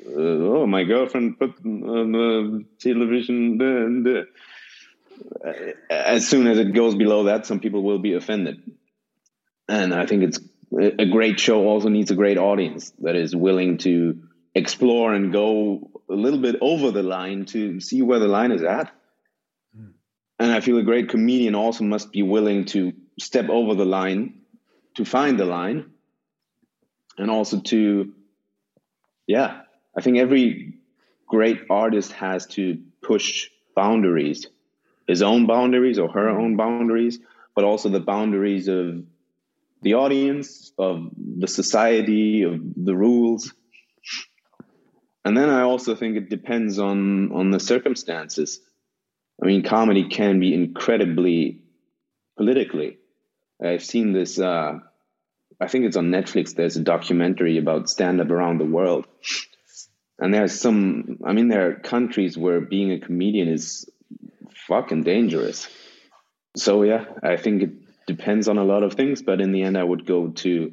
Uh, oh my girlfriend put on the television the, the. as soon as it goes below that some people will be offended and i think it's a great show also needs a great audience that is willing to explore and go a little bit over the line to see where the line is at. Mm. And I feel a great comedian also must be willing to step over the line to find the line and also to, yeah, I think every great artist has to push boundaries, his own boundaries or her own boundaries, but also the boundaries of the audience, of the society, of the rules. And then I also think it depends on on the circumstances. I mean, comedy can be incredibly politically. I've seen this. Uh, I think it's on Netflix. There's a documentary about stand up around the world, and there's some. I mean, there are countries where being a comedian is fucking dangerous. So yeah, I think it depends on a lot of things, but in the end, I would go to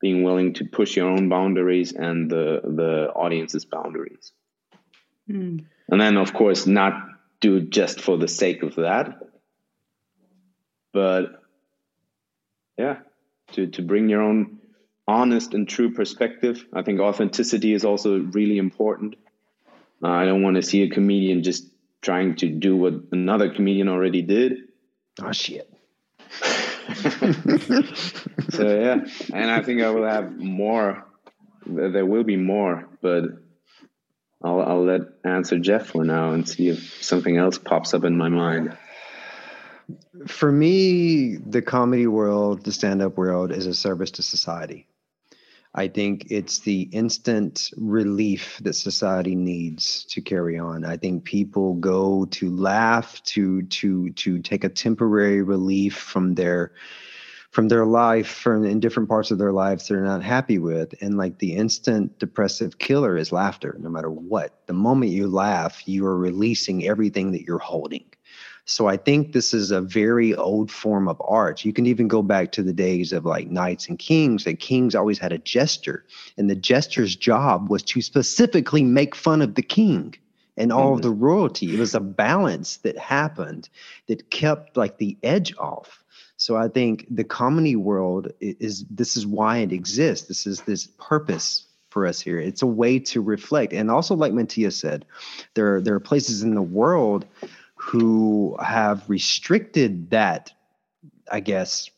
being willing to push your own boundaries and the the audience's boundaries. Mm. And then, of course, not do it just for the sake of that, but yeah, to to bring your own honest and true perspective. I think authenticity is also really important. Uh, I don't want to see a comedian just trying to do what another comedian already did. Oh shit. [LAUGHS] so yeah, and I think I will have more. There will be more, but I'll I'll let answer Jeff for now and see if something else pops up in my mind. For me, the comedy world, the stand-up world, is a service to society. I think it's the instant relief that society needs to carry on. I think people go to laugh to to to take a temporary relief from their from their life from in different parts of their lives they're not happy with. And like the instant depressive killer is laughter no matter what. The moment you laugh you are releasing everything that you're holding so I think this is a very old form of art. You can even go back to the days of like knights and kings, that kings always had a jester, and the jester's job was to specifically make fun of the king and all mm-hmm. of the royalty. It was a balance that happened that kept like the edge off. So I think the comedy world is this is why it exists. This is this purpose for us here. It's a way to reflect. And also like Matthias said, there there are places in the world who have restricted that, I guess,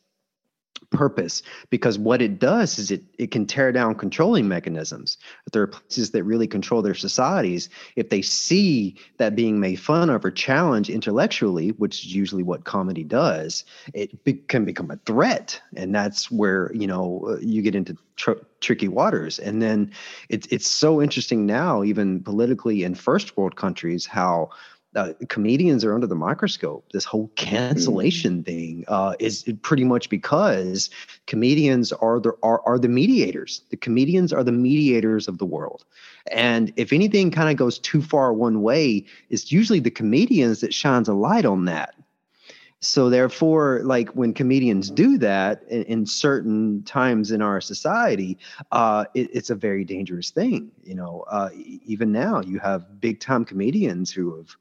purpose because what it does is it it can tear down controlling mechanisms. If there are places that really control their societies if they see that being made fun of or challenged intellectually which is usually what comedy does it be, can become a threat. And that's where you know you get into tr- tricky waters. And then it's it's so interesting now even politically in first world countries how uh, comedians are under the microscope. This whole mm-hmm. cancellation thing uh, is pretty much because comedians are the are, are the mediators. The comedians are the mediators of the world, and if anything kind of goes too far one way, it's usually the comedians that shines a light on that. So therefore, like when comedians do that in, in certain times in our society, uh, it, it's a very dangerous thing. You know, uh, even now you have big time comedians who have.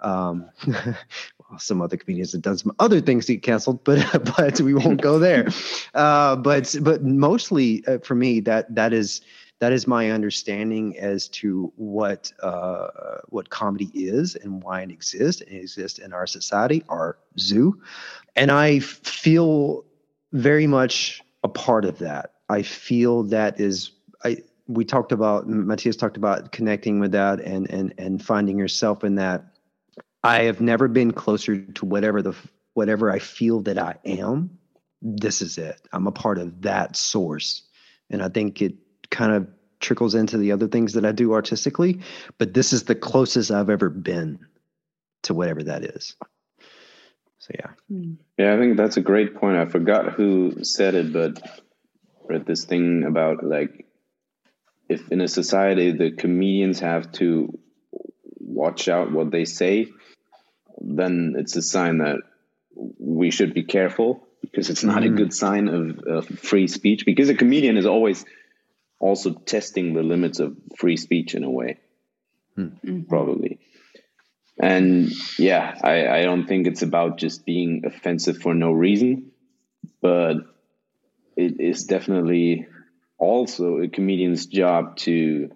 Um, [LAUGHS] well, some other comedians have done some other things to get canceled, but [LAUGHS] but we won't go there. [LAUGHS] Uh, but but mostly uh, for me, that that is that is my understanding as to what uh, what comedy is and why it exists and it exists in our society, our zoo, and I feel very much a part of that. I feel that is I. We talked about Matthias talked about connecting with that and and and finding yourself in that. I have never been closer to whatever the whatever I feel that I am. This is it. I'm a part of that source, and I think it kind of trickles into the other things that I do artistically, but this is the closest I've ever been to whatever that is. So yeah. Hmm. Yeah, I think that's a great point. I forgot who said it, but read this thing about like if in a society the comedians have to watch out what they say, then it's a sign that we should be careful because it's not mm. a hmm. good sign of, of free speech because a comedian is always also testing the limits of free speech in a way, hmm. mm-hmm. probably. And yeah, I, I don't think it's about just being offensive for no reason, but it is definitely also a comedian's job to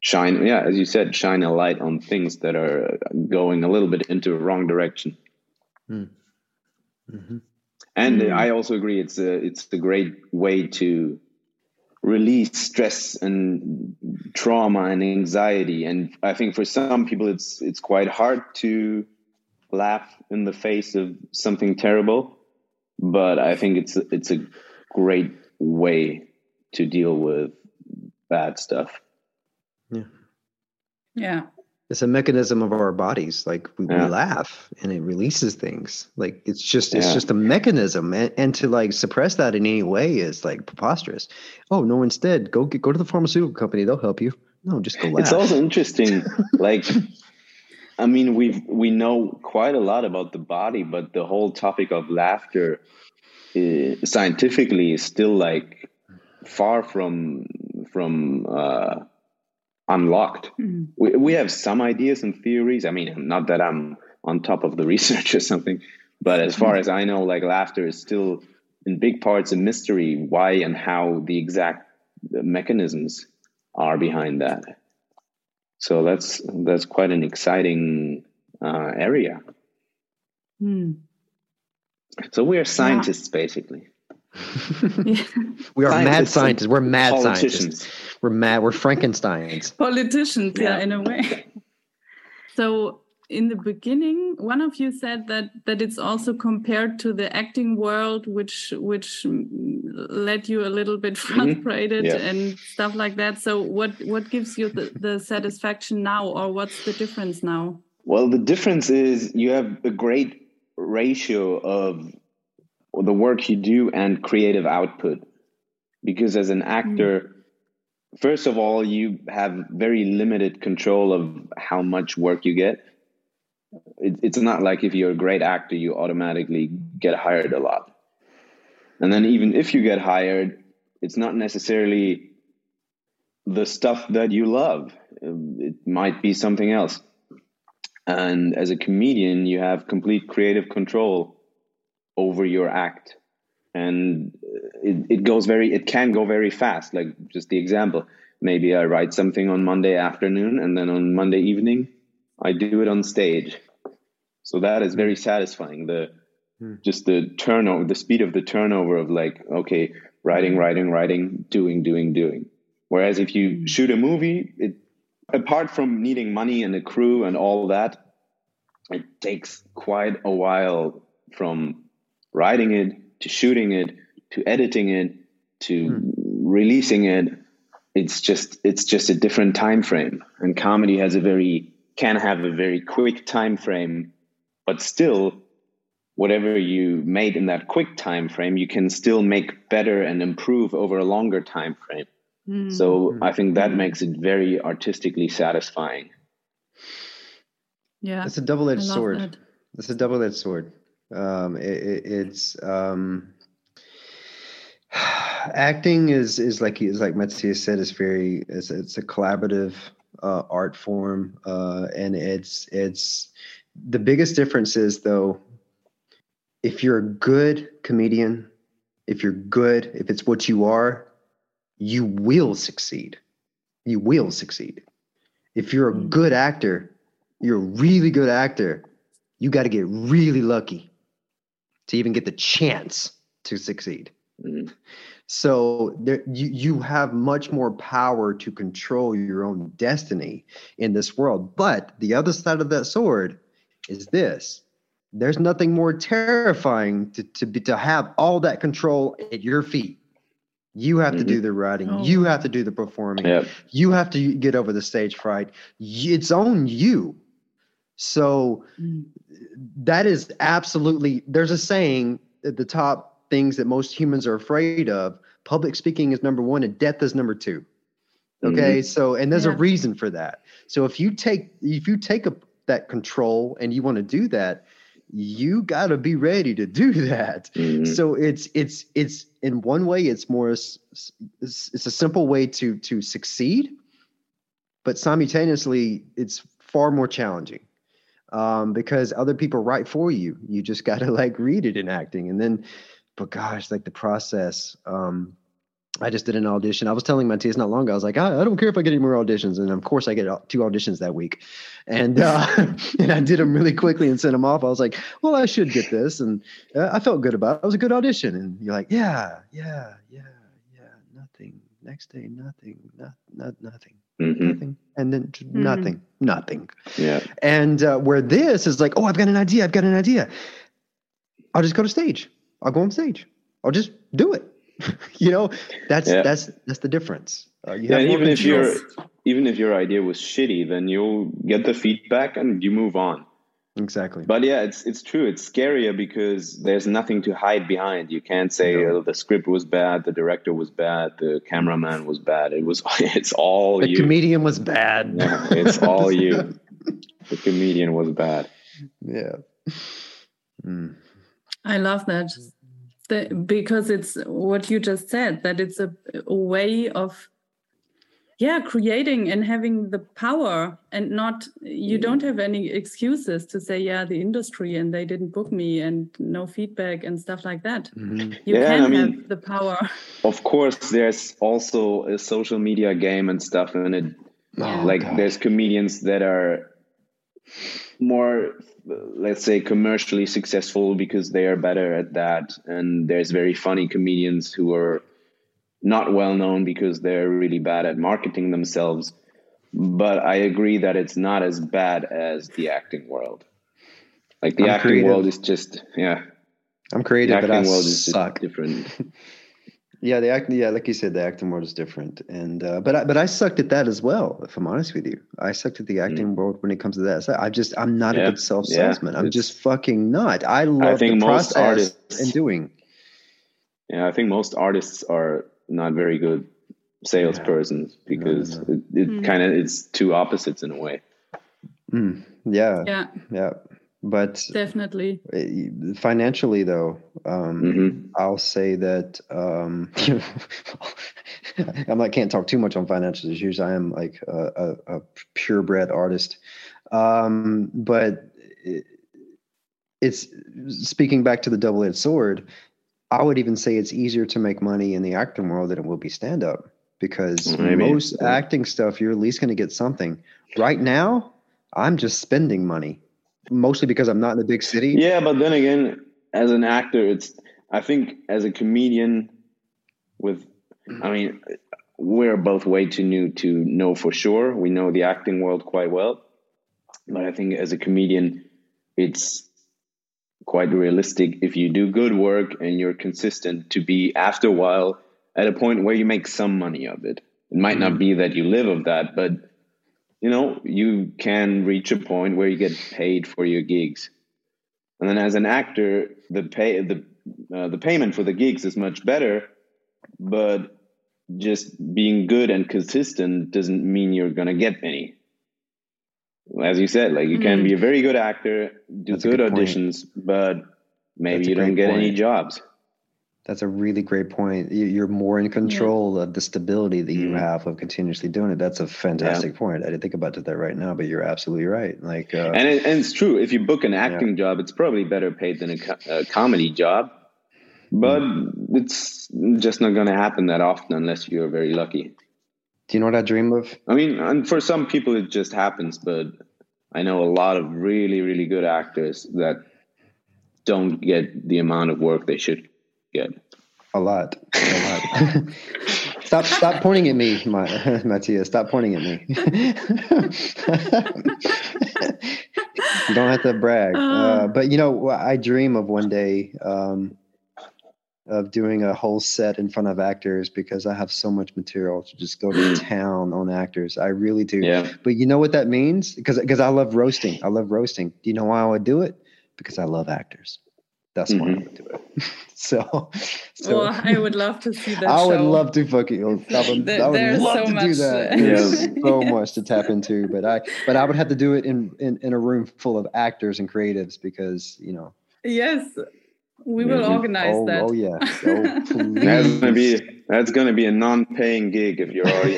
shine, yeah, as you said, shine a light on things that are going a little bit into a wrong direction. Mm. Mm-hmm. And mm. I also agree it's a it's a great way to release stress and trauma and anxiety. And i think for some people it's it's quite hard to laugh in the face of something terrible. But i think it's it's a great way to deal with bad stuff. Yeah. Yeah it's a mechanism of our bodies. Like we, yeah. we, laugh and it releases things. Like it's just it's just a mechanism. And, and, to like suppress that in any way is like preposterous. Oh no instead go get, go to the pharmaceutical company. They'll help you. No just go laugh. it's also interesting [LAUGHS] like i mean we we know quite a lot about the body but the whole topic of laughter uh, scientifically is still like far from from uh unlocked. Mm-hmm. We, we have some ideas and theories. I mean, not that I'm on top of the [LAUGHS] research or something, but as far mm-hmm. as I know, like laughter is still in big parts a mystery why and how the exact mechanisms are behind that. So that's that's quite an exciting uh, area. Hmm. So we are scientists, yeah. basically. [LAUGHS] we are mad scientists. We're mad scientists. We're mad. We're Frankenstein's. Politicians, yeah. yeah, in a way. [LAUGHS] So in the beginning, one of you said that that it's also compared to the acting world, which which led you a little bit [LAUGHS] mm-hmm. frustrated mm -hmm. yeah. and stuff like that. So what what gives you the, the satisfaction now, or what's the difference now? Well, the difference is you have a great ratio of the work you do and creative output. Because as an actor, mm. first of all, you have very limited control of how much work you get. It, it's not like if you're a great actor, you automatically get hired a lot. And then, even if you get hired, it's not necessarily the stuff that you love, it might be something else. And as a comedian, you have complete creative control over your act. And it, it goes very it can go very fast. Like just the example. Maybe i write something on monday afternoon and then on monday evening i do it on stage. So that is very satisfying. The hmm. just the turnover the speed of the turnover of like okay writing writing writing doing doing doing. Whereas if you hmm. shoot a movie it apart from needing money and a crew and all that it takes quite a while from writing it to shooting it to editing it to hmm. releasing it it's just it's just a different time frame and comedy has a very can have a very quick time frame but still whatever you made in that quick time frame you can still make better and improve over a longer time frame mm. so i think that mm. makes it very artistically satisfying yeah it's a double-edged sword that. it's a double-edged sword um, it, it, it's um, [SIGHS] acting is is like is like Matthias said is very it's, it's a collaborative uh, art form uh, and it's it's the biggest difference is though if you're a good comedian if you're good if it's what you are you will succeed. You will succeed. If you're a mm. good actor you're a really good actor you got to get really lucky to even get the chance to succeed. Mm-hmm. So there, you you have much more power to control your own destiny in this world. But the other side of that sword is this: there's nothing more terrifying to to be to have all that control at your feet. You have mm-hmm. to do mm-hmm. the writing. Oh. You have to do the performing. Yep. You have to get over the stage fright. It's on you. So that is absolutely, there's a saying at the top things that most humans are afraid of public speaking is number one and death is number two. Okay. Mm-hmm. So, and there's yeah. a reason for that. So if you take, if you take a, that control and you want to do that, you got to be ready to do [LAUGHS] that. Mm-hmm. So it's, it's, it's in one way, it's more, it's, it's a simple way to, to succeed, but simultaneously it's far more challenging um, because other people write for you. You just [LAUGHS] got to like read it in acting. And then, but gosh, like the process. Um, I just did an audition. I was telling Matthias not long ago, I was like, I, I, don't care if I get any more auditions. And of course, I get two auditions that week. And uh, [LAUGHS] and I did them really quickly and sent them off. I was like, well, I should get this. And uh, I felt good about it. It was a good audition. And you're like, yeah, yeah, yeah, yeah, nothing. Next day, nothing, not, not nothing. Mm-hmm. Nothing, and then mm-hmm. nothing, nothing. Yeah. And uh, where this is like, oh, I've got an idea. I've got an idea. I'll just go to stage. I'll go on stage. I'll just do it. [LAUGHS] you know, that's yeah. that's that's the difference. Uh, yeah, even if your even if your idea was shitty, then you'll get the feedback and you move on. Exactly. But yeah, it's it's true. It's scarier because there's nothing to hide behind. You can't say no. oh, the script was bad, the director was bad, the cameraman was bad. It was [LAUGHS] it's all the you. comedian was bad. Yeah, it's all you. The comedian was bad. Yeah. Mm. I love that. The, because it's what you just said that it's a, a way of yeah creating and having the power and not you don't have any excuses to say yeah the industry and they didn't book me and no feedback and stuff like that mm-hmm. you yeah, can I mean, have the power of course there's also a social media game and stuff and it oh, like God. there's comedians that are more let's say commercially successful because they are better at that and there's very funny comedians who are not well known because they're really bad at marketing themselves. But I agree that it's not as bad as the acting world. Like the I'm acting creative. world is just yeah. I'm creative, the acting world is suck. different. [LAUGHS] yeah, the acting. Yeah, like you said, the acting world is different, and uh, but I, but I sucked at that as well. If I'm honest with you, I sucked at the acting mm. world when it comes to that. So I just I'm not yeah. a good self salesman. Yeah, I'm just fucking not. I love I think the most process artists, and doing. Yeah, I think most artists are not very good salespersons yeah. because no, no. it, it mm. kind of it's two opposites in a way. Mm. Yeah. Yeah. Yeah. But definitely eh, financially though, um, mm-hmm. I'll say that um, [LAUGHS] I'm like can't talk too much on financial issues. I am like a, a, a purebred artist, um, but it, it's speaking back to the double-edged sword I would even say it's easier to make money in the acting world than it will be stand up because mm, Maybe. most acting stuff, you're at least going to get something. Right now, I'm just spending money mostly because I'm not in a big city. Yeah, but then again, as an actor, it's, I think as a comedian with, I mean, we're both way too new to know for sure. We know the acting world quite well. But I think as a comedian, it's quite realistic if you do good work and you're consistent to be after a while at a point where you make some money of it. It might not mm-hmm. be that you live of that, but you know, you can reach a point where you get paid for your gigs. And then as an actor, the pay the uh, the payment for the gigs is much better, but just being good and consistent doesn't mean you're going to get any as you said, like you mm. can be a mm. very good actor, do That's good, good auditions, but maybe you don't get point. any jobs. That's a really great point. You're more in control yeah. of the stability that you mm. have of continuously doing it. That's a fantastic yeah. point. I didn't think about that right now, but you're absolutely right. Like, uh, and, it, and it's true. If you book an acting yeah. job, it's probably better paid than a, co- a comedy job, but mm. it's just not going to happen that often unless you're very lucky. Do you know what I dream of? I mean, and for some people it just happens, but I know a lot of really, really good actors that don't get the amount of work they should get. A lot, a lot. [LAUGHS] stop, stop pointing at me, my, [LAUGHS] Matthias. Stop pointing at me. [LAUGHS] you don't have to brag, uh, uh, but you know, what I dream of one day. Um, of doing a whole set in front of actors because I have so much material to just go to [CLEARS THROAT] town on actors. I really do. Yeah. But you know what that means? Because because I love roasting. I love roasting. Do you know why I would do it? Because I love actors. That's mm-hmm. why I mm-hmm. would do it. [LAUGHS] so, so well, I would love to see that. [LAUGHS] I would love to fucking. I would, I would love so to do that. There's [LAUGHS] so much to tap into, but I but I would have to do it in, in in a room full of actors and creatives because you know. Yes, we will mm-hmm. organize oh, that. Oh yeah. Oh, that's gonna be that's gonna be a non-paying gig if you're [LAUGHS] already.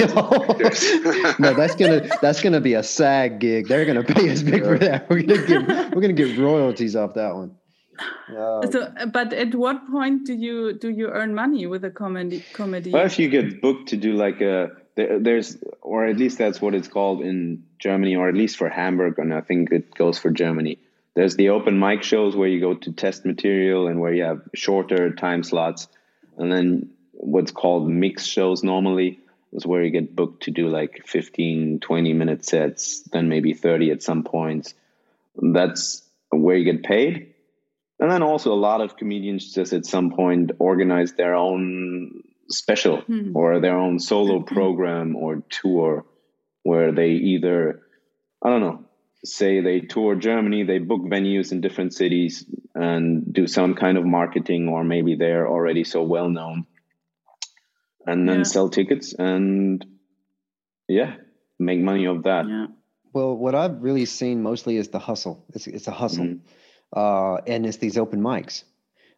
no, that's gonna that's gonna be a SAG gig. They're gonna pay us big for that. We're gonna get we're gonna get royalties off that one. So, but at what point do you do you earn money with a comedy comedy? Well, if you get booked to do like a there's or at least that's what it's called in Germany, or at least for Hamburg, and I think it goes for Germany there's the open mic shows where you go to test material and where you have shorter time slots. And then what's called mix shows normally is where you get booked to do like 15, 20 minute sets, then maybe 30 at some points. That's where you get paid. And then also a lot of comedians just at some point organize their own special mm. or their own solo program or tour where they either, I don't know, say they tour Germany, they book venues in different cities and do some kind of marketing, or maybe they're already so well known, and then yeah. sell tickets and yeah, make money of that. Yeah. Well, what I've really seen mostly is the hustle. It's it's a hustle, mm-hmm. uh, and it's these open mics.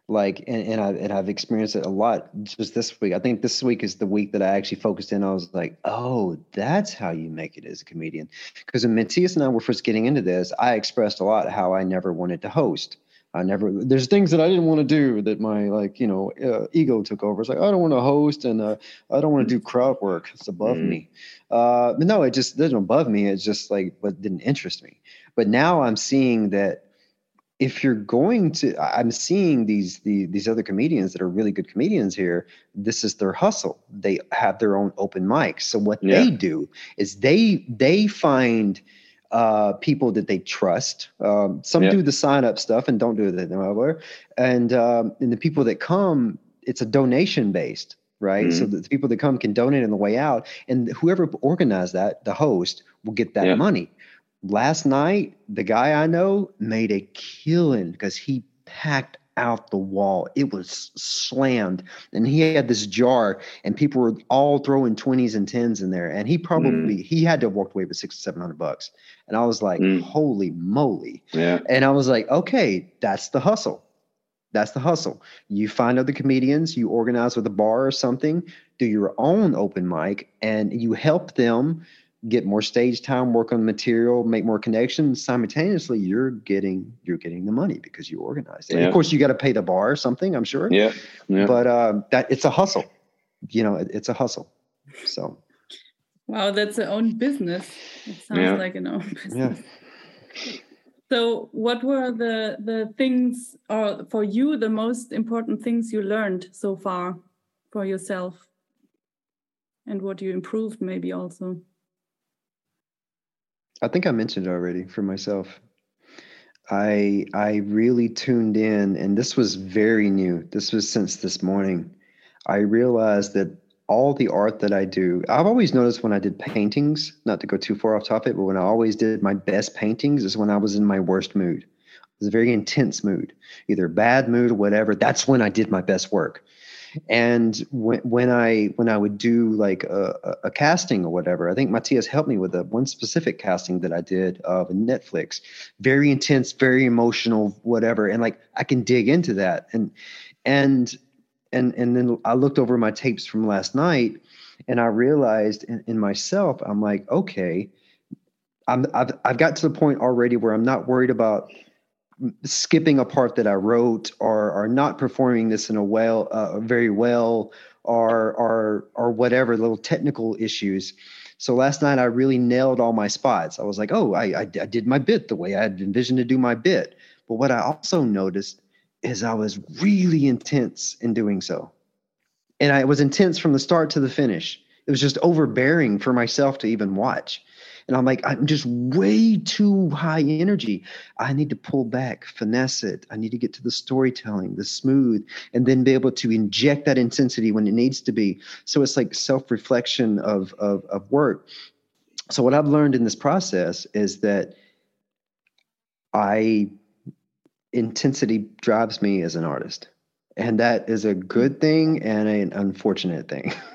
Like and, and I and I've experienced it a lot just this week. I think this week is the week that I actually focused in. I was like, oh, that's how you make it as a comedian. Because when Matthias and I were first getting into this, I expressed a lot how I never wanted to host. I never there's things that I didn't want to do that my like you know uh, ego took over. It's like I don't want to host and uh, I don't want to do crowd work. It's above mm. me. Uh, but no, it just doesn't above me. It's just like what didn't interest me. But now I'm seeing that if you're going to i'm seeing these the, these other comedians that are really good comedians here this is their hustle they have their own open mics so what yeah. they do is they they find uh, people that they trust um, some yeah. do the sign up stuff and don't do the other and um, and the people that come it's a donation based right mm-hmm. so the people that come can donate on the way out and whoever organized that the host will get that yeah. money last night, the guy I know made a killing because he packed out the wall. It was slammed. And he had this jar and people were all throwing 20s and 10s in there. And he probably mm. he had to have walked away with six or seven hundred bucks. And I was like, mm. holy moly. Yeah. And I was like, okay, that's the hustle. That's the hustle. You find other comedians, you organize with a bar or something, do your own open mic, and you help them get more stage time, work on material, make more connections. Simultaneously, you're getting you're getting the money because you organized it. Yeah. Of course, you got to pay the bar or something. I'm sure. Yeah. yeah. But uh, that it's a hustle. You know, it, it's a hustle. So. Wow, that's a own business. It sounds yeah. like an own business. Yeah. So, what were the the things, or for you, the most important things you learned so far for yourself, and what you improved, maybe also? I think I mentioned already for myself. I I really tuned in, and this was very new. This was since this morning. I realized that all the art that I do, I've always noticed when I did paintings, not to go too far off topic, but when I always did my best paintings is when I was in my worst mood. It was a very intense mood, either bad mood or whatever. That's when I did my best work. And when, when I when I would do like a, a, casting or whatever, I think Matthias helped me with a one specific casting that I did of Netflix, very intense, very emotional, whatever. And like I can dig into that, and and and and then I looked over my tapes from last night, and I realized in, in myself, I'm like, okay, I'm I've I've got to the point already where I'm not worried about skipping a part that I wrote or or not performing this in a well uh, very well or or or whatever little technical issues. So last night I really nailed all my spots. I was like, oh, I, I, I did my bit the way I had envisioned to do my bit. But what I also noticed is I was really intense in doing so, and I was intense from the start to the finish. It was just overbearing for myself to even watch. And I'm like, I'm just way too high energy. I need to pull back, finesse it. I need to get to the storytelling, the smooth, and then be able to inject that intensity when it needs to be. So it's like self reflection of, of, of work. So what I've learned in this process is that I intensity drives me as an artist. And that is a good thing and an unfortunate thing. [LAUGHS]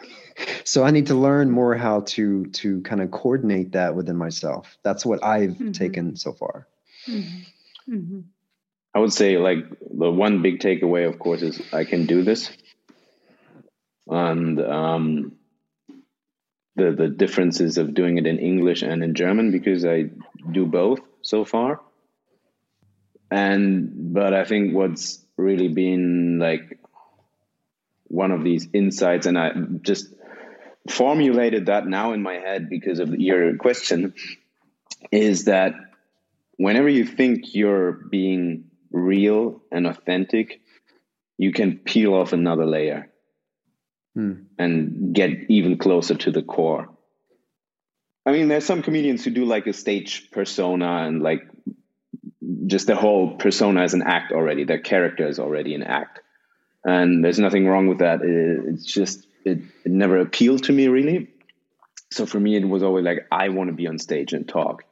so i need to learn more how to to kind of coordinate that within myself that's what i've mm-hmm. taken so far mm-hmm. Mm-hmm. i would say like the one big takeaway of course is i can do this and um, the the differences of doing it in english and in german because i do both so far and but i think what's really been like one of these insights and i just formulated that now in my head because of your question is that whenever you think you're being real and authentic, you can peel off another layer hmm. and get even closer to the core. I mean, there's some comedians who do like a stage persona and like just the whole persona is an act already. Their character is already an act. And there's nothing wrong with that. It's just it, it never appealed to me really. So for me, it was always like, I want to be on stage and talk.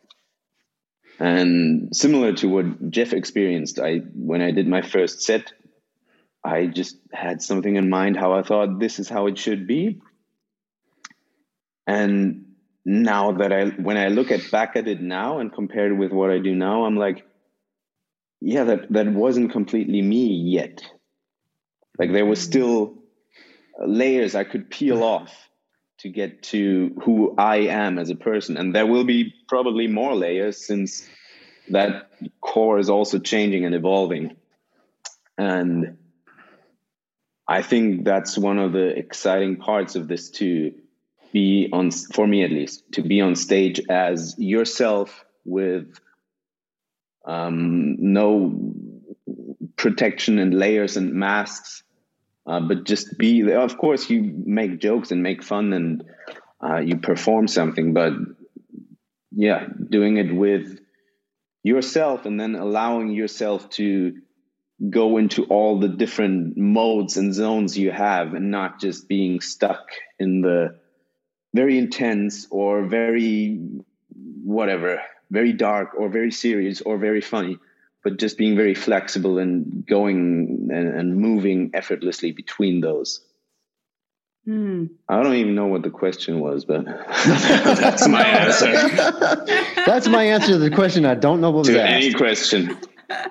And similar to what Jeff experienced, I when I did my first set, I just had something in mind how I thought this is how it should be. And now that I when I look at back at it now and compare it with what I do now, I'm like, yeah, that that wasn't completely me yet. Like there was still layers I could peel off to get to who I am as a person. And there will be probably more layers since that core is also changing and evolving. And I think that's one of the exciting parts of this to be on, for me at least, to be on stage as yourself with um, no protection and layers and masks uh, but just be of course you make jokes and make fun and uh, you perform something but yeah doing it with yourself and then allowing yourself to go into all the different modes and zones you have and not just being stuck in the very intense or very whatever very dark or very serious or very funny but just being very flexible and going and, and moving effortlessly between those. Mm. I don't even know what the question was, but [LAUGHS] that's my [LAUGHS] answer. [LAUGHS] that's my answer to the question. I don't know what to was asked. any question.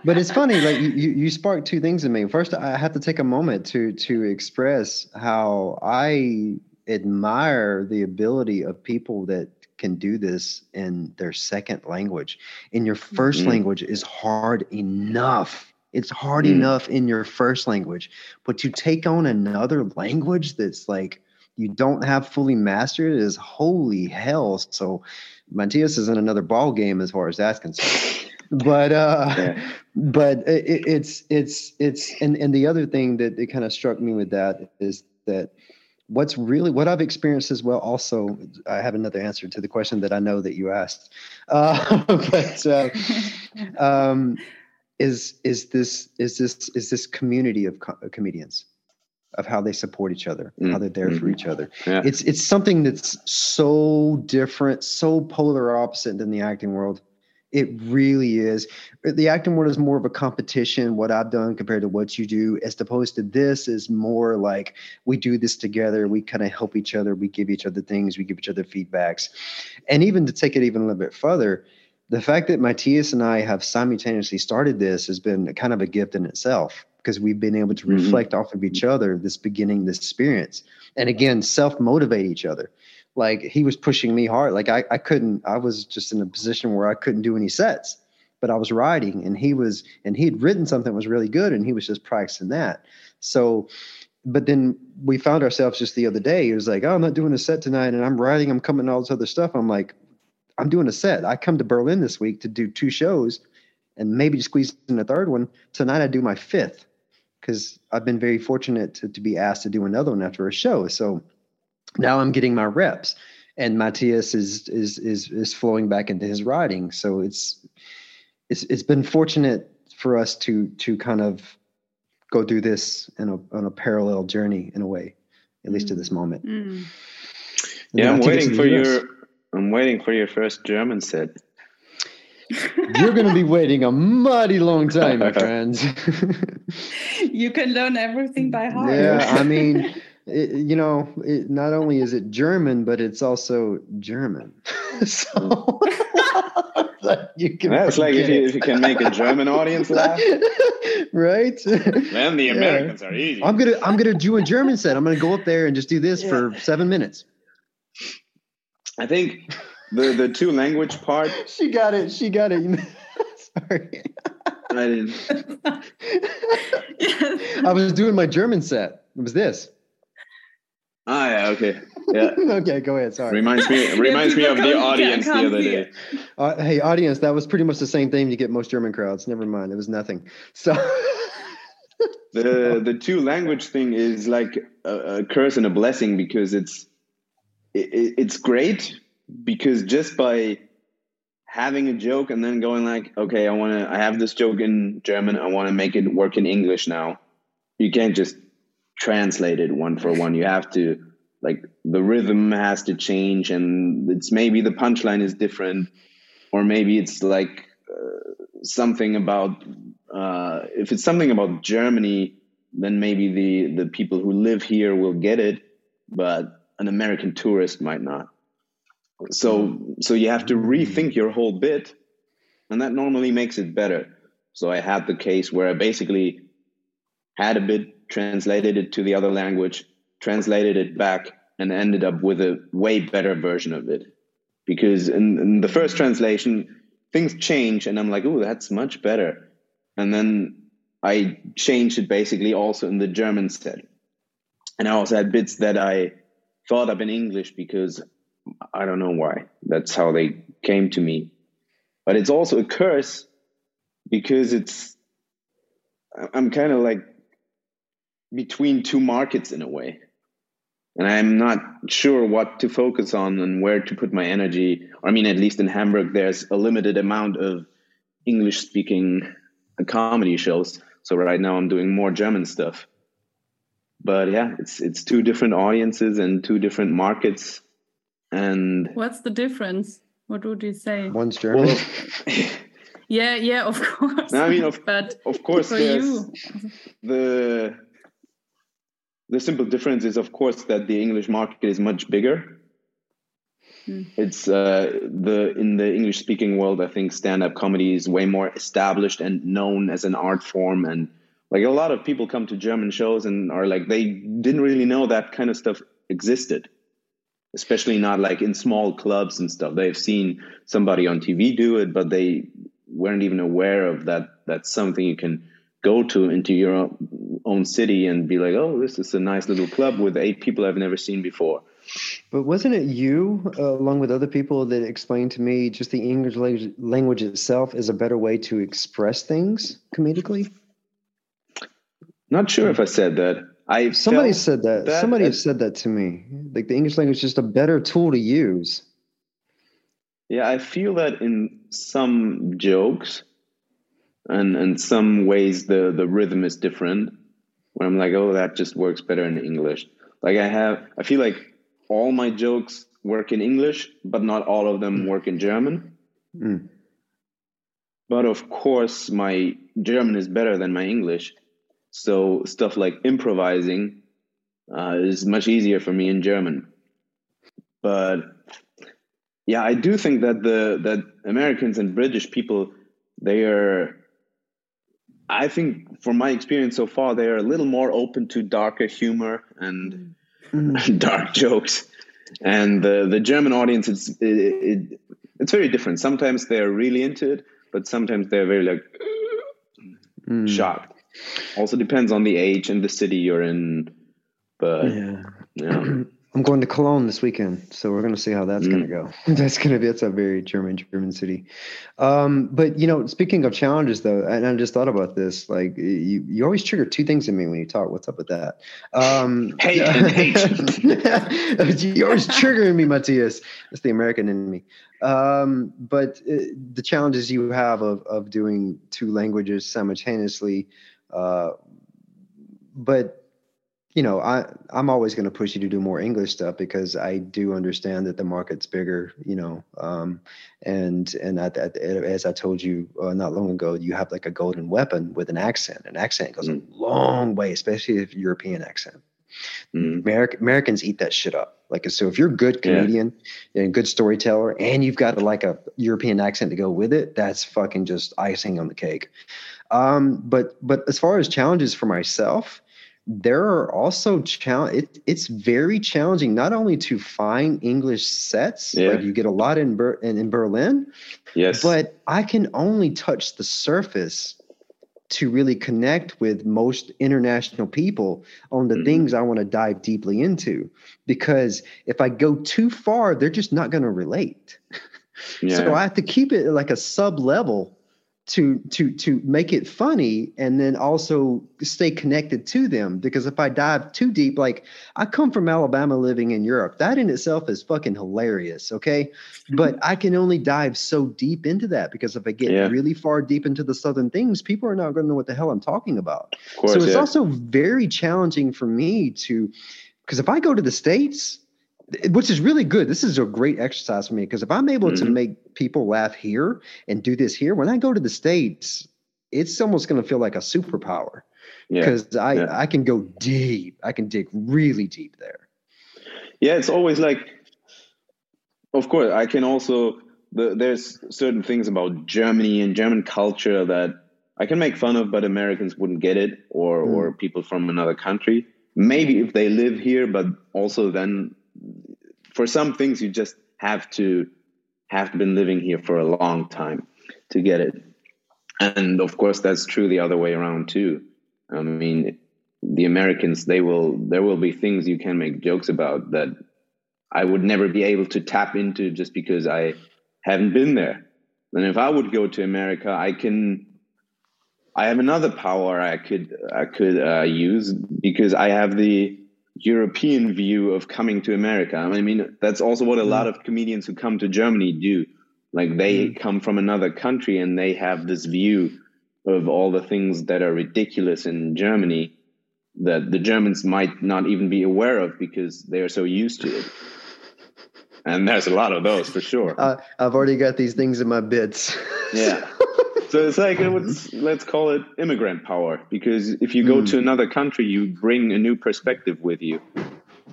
But it's funny, like you, you sparked two things in me. First, I have to take a moment to to express how I admire the ability of people that can do this in their second language. In your 1st mm-hmm. language is hard enough. It's hard mm. enough in your first language, but to take on another language that's like you don't have fully mastered is holy hell. So Matthias is in another ball game as far as that's concerned. but uh yeah. [LAUGHS] but it, it's it's it's and and the other thing that it kind of struck me with that is that what's really what I've experienced as well. Also, I have another answer to the question that I know that you asked, [LAUGHS] uh, but uh, [LAUGHS] um, is is this is this is this community of co- comedians of how they support each other, mm. how they're there mm-hmm. for each other. Yeah. It's it's something that's so different, so polar opposite than the acting world. It really is. The acting world is more of a competition, what I've done compared to what you do, as opposed to this is more like we do this together. We kind of help each other. We give each other things. We give each other feedbacks. And even to take it even a little bit further, the fact that Matthias and I have simultaneously started this has been kind of a gift in itself because we've been able to mm-hmm. reflect mm-hmm. off of each other this beginning, this experience. And again, self motivate each other like he was pushing me hard. Like I, I couldn't, I was just in a position where I couldn't do any sets, but I was writing and he was, and he had written something that was really good and he was just practicing that. So, but then we found ourselves just the other day. He was like, Oh, I'm not doing a set tonight and I'm writing, I'm coming all this other stuff. I'm like, I'm doing a set. I come to Berlin this week to do two shows and maybe squeeze in a third one. Tonight I do my fifth because I've been very fortunate to, to be asked to do another one after a show. So now I'm getting my reps and Matthias is is is is flowing back into his writing. So it's it's it's been fortunate for us to to kind of go through this in a on a parallel journey in a way, at least mm. to this moment. Mm. Yeah, I'm waiting for your I'm waiting for your first German set. [LAUGHS] You're going to be waiting a mighty long time, my [LAUGHS] friends. [LAUGHS] you can learn everything by heart. Yeah, I mean, it, you know, it, not only is it German, but it's also German. [LAUGHS] Hmm. [LAUGHS] so you can. That's like if you, if you, can make a German audience laugh, [LAUGHS] right? Then the Americans yeah. are easy. I'm gonna I'm gonna do a German set. I'm gonna go up there and just do this yeah. for seven minutes. I think the the two language part. She got it. She got it. Sorry. I didn't. I was doing my German set. It was this. Ah, yeah, okay, yeah. [LAUGHS] okay, go ahead. Sorry. Reminds me [LAUGHS] reminds me of the audience the other day. Uh, hey, audience, that was pretty much the same thing you get most German crowds. Never mind, it was nothing. So. [LAUGHS] the the two language thing is like a, a curse and a blessing because it's it, it's great because just by having a joke and then going like okay i want to i have this joke in german i want to make it work in english now you can't just translated one for one. You have to like the rhythm has to change, and it's maybe the punchline is different, or maybe it's like uh, something about uh, if it's something about Germany, then maybe the the people who live here will get it, but an American tourist might not. So so you have to rethink your whole bit, and that normally makes it better. So I had the case where I basically had a bit translated it to the other language, translated it back, and ended up with a way better version of it. Because in, in the first translation, things change, and I'm like, oh, that's much better. And then I changed it basically also in the German set. And I also had bits that I thought up in English because I don't know why. That's how they came to me. But it's also a curse because it's, I'm kind of like between two markets in a way. And I'm not sure what to focus on and where to put my energy. I mean, at least in Hamburg, there's a limited amount of English speaking comedy shows. So right now I'm doing more German stuff. But yeah, it's it's two different audiences and two different markets. And what's the difference? What would you say? One's [LAUGHS] German. Well, yeah, yeah, of course. No, I mean, of, [LAUGHS] but of course, for you. the the simple difference is, of course, that the English market is much bigger. Hmm. It's uh, the in the English speaking world. I think stand up comedy is way more established and known as an art form, and like a lot of people come to German shows and are like they didn't really know that kind of stuff existed, especially not like in small clubs and stuff. They've seen somebody on TV do it, but they weren't even aware of that. That's something you can go to into your own city and be like, oh, this is a nice little club with eight people I've never seen before. But wasn't it you, uh, along with other people, that explained to me just the English language itself is a better way to express things comedically? Not sure if I said that. I somebody said that. that somebody said that to me. Like the English language is just a better tool to use. Yeah, I feel that in some jokes, and in some ways the the rhythm is different where i'm like oh that just works better in english. Like i have i feel like all my jokes work in english but not all of them work in german. Mm. but of course my german is better than my english. So stuff like improvising uh, is much easier for me in german. But yeah i do think that the that americans and british people they are I think, from my experience so far, they're a little more open to darker humor and mm. [LAUGHS] dark jokes. And the the German audience, it's it, it, it's very different. Sometimes they're really into it, but sometimes they're very like mm. shocked. Also depends on the age and the city you're in. But yeah. yeah. [CLEARS THROAT] I'm going to Cologne this weekend, so we're going to see how that's mm. going to go. [LAUGHS] that's going to be it's a very German German city. Um, but you know, speaking of challenges, though, and I just thought about this. Like you, you always trigger two things in me when you talk. What's up with that? Um, [LAUGHS] hate and hate. [LAUGHS] You're always triggering me, Matthias. That's the American in me. Um, but uh, the challenges you have of of doing two languages simultaneously, uh, but you know, I I'm always going to push you to do more English stuff because I do understand that the market's bigger. You know, um, and and at, at, as I told you uh, not long ago, you have like a golden weapon with an accent. An accent goes mm. a long way, especially if European accent. Mm. American, Americans eat that shit up. Like so, if you're a good comedian yeah. and good storyteller, and you've got a, like a European accent to go with it, that's fucking just icing on the cake. Um, but but as far as challenges for myself there are also challenge. It, it's very challenging not only to find English sets, yeah. like you get a lot in, Ber- in, in Berlin, yes, but I can only touch the surface to really connect with most international people on the mm-hmm. things I want to dive deeply into. Because if I go too far, they're just not going to relate. [LAUGHS] Yeah. So I have to keep it like a sub level to to to make it funny and then also stay connected to them because if i dive too deep like i come from alabama living in europe that in itself is fucking hilarious okay but i can only dive so deep into that because if i get yeah. really far deep into the southern things people are not going to know what the hell i'm talking about course, so it's yeah. also very challenging for me to because if i go to the states which is really good. This is a great exercise for me because if I'm able mm-hmm. to make people laugh here and do this here, when I go to the states, it's almost going to feel like a superpower because yeah. I yeah. I can go deep. I can dig really deep there. Yeah, it's always like, of course, I can also. The, there's certain things about Germany and German culture that I can make fun of, but Americans wouldn't get it, or mm. or people from another country. Maybe if they live here, but also then for some things you just have to have been living here for a long time to get it. And of course, that's true the other way around too. I mean, the Americans, they will, there will be things you can make jokes about that I would never be able to tap into just because I haven't been there. And if I would go to America, I can, I have another power I could, I could uh, use because I have the European view of coming to America. I mean, that's also what a mm. lot of comedians who come to Germany do. Like they mm. come from another country and they have this view of all the things that are ridiculous in Germany that the Germans might not even be aware of because they are so used to it. And there's a lot of those for sure. Uh, I've already got these things in my bits. [LAUGHS] Yeah. So it's like let's, let's call it immigrant power because if you go mm. to another country, you bring a new perspective with you,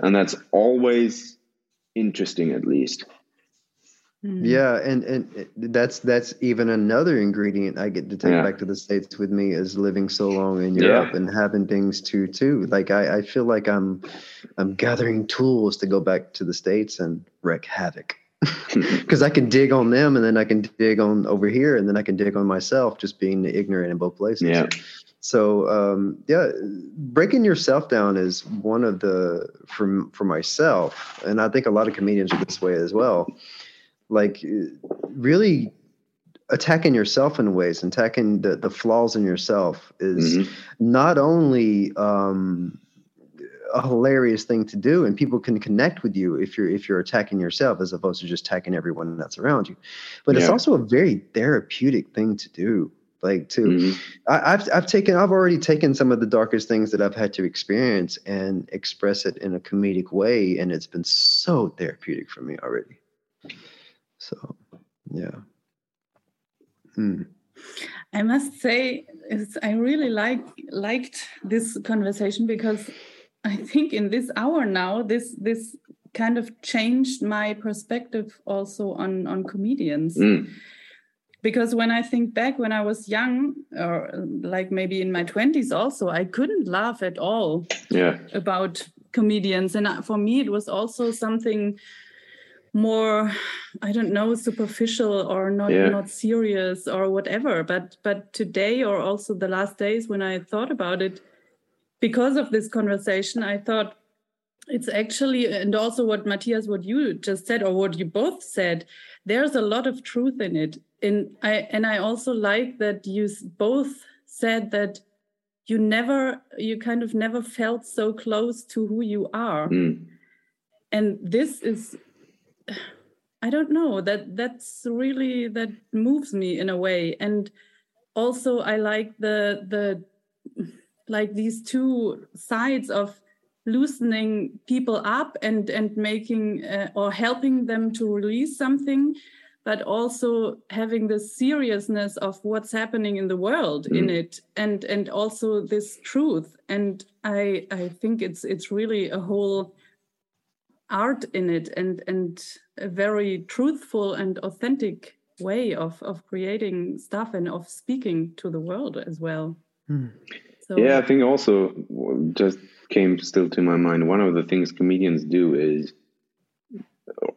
and that's always interesting, at least. Mm-hmm. Yeah, and and that's that's even another ingredient I get to take yeah. back to the states with me is living so long in Europe yeah. and having things to too. Like I, I feel like I'm I'm gathering tools to go back to the states and wreak havoc [LAUGHS] because I can dig on them and then I can dig on over here and then I can dig on myself just being ignorant in both places. Yeah. So um, yeah, breaking yourself down is one of the for for myself, and I think a lot of comedians are this way as well like really attacking yourself in ways and attacking the, the flaws in yourself is mm-hmm. not only um, a hilarious thing to do and people can connect with you if you're if you're attacking yourself as opposed to just attacking everyone that's around you but yeah. it's also a very therapeutic thing to do like to mm-hmm. I, have I've taken I've already taken some of the darkest things that I've had to experience and express it in a comedic way and it's been so therapeutic for me already so, yeah. Hmm. I must say, I really like liked this conversation because [LAUGHS] I think in this hour now, this this kind of changed my perspective also on on comedians. Mm. Because when I think back when I was young, or like maybe in my twenties, also I couldn't laugh at all yeah. about comedians, and uh, for me it was also something more i don't know superficial or not yeah. not serious or whatever but but today or also the last days when i thought about it because of this conversation i thought it's actually and also what matthias what you just said or what you both said there's a lot of truth in it. And i and i also like that you both said that you never you kind of never felt so close to who you are. Mm. and this is I don't know that that's really that moves me in a way. And also I like the the like these two sides of loosening people up and and making uh, or helping them to release something but also having the seriousness of what's happening in the world mm. in it and and also this truth and i i think it's it's really a whole art in it and and a very truthful and authentic way of of creating stuff and of speaking to the world as well hmm. So, yeah i think also just came still to my mind one of the things comedians do is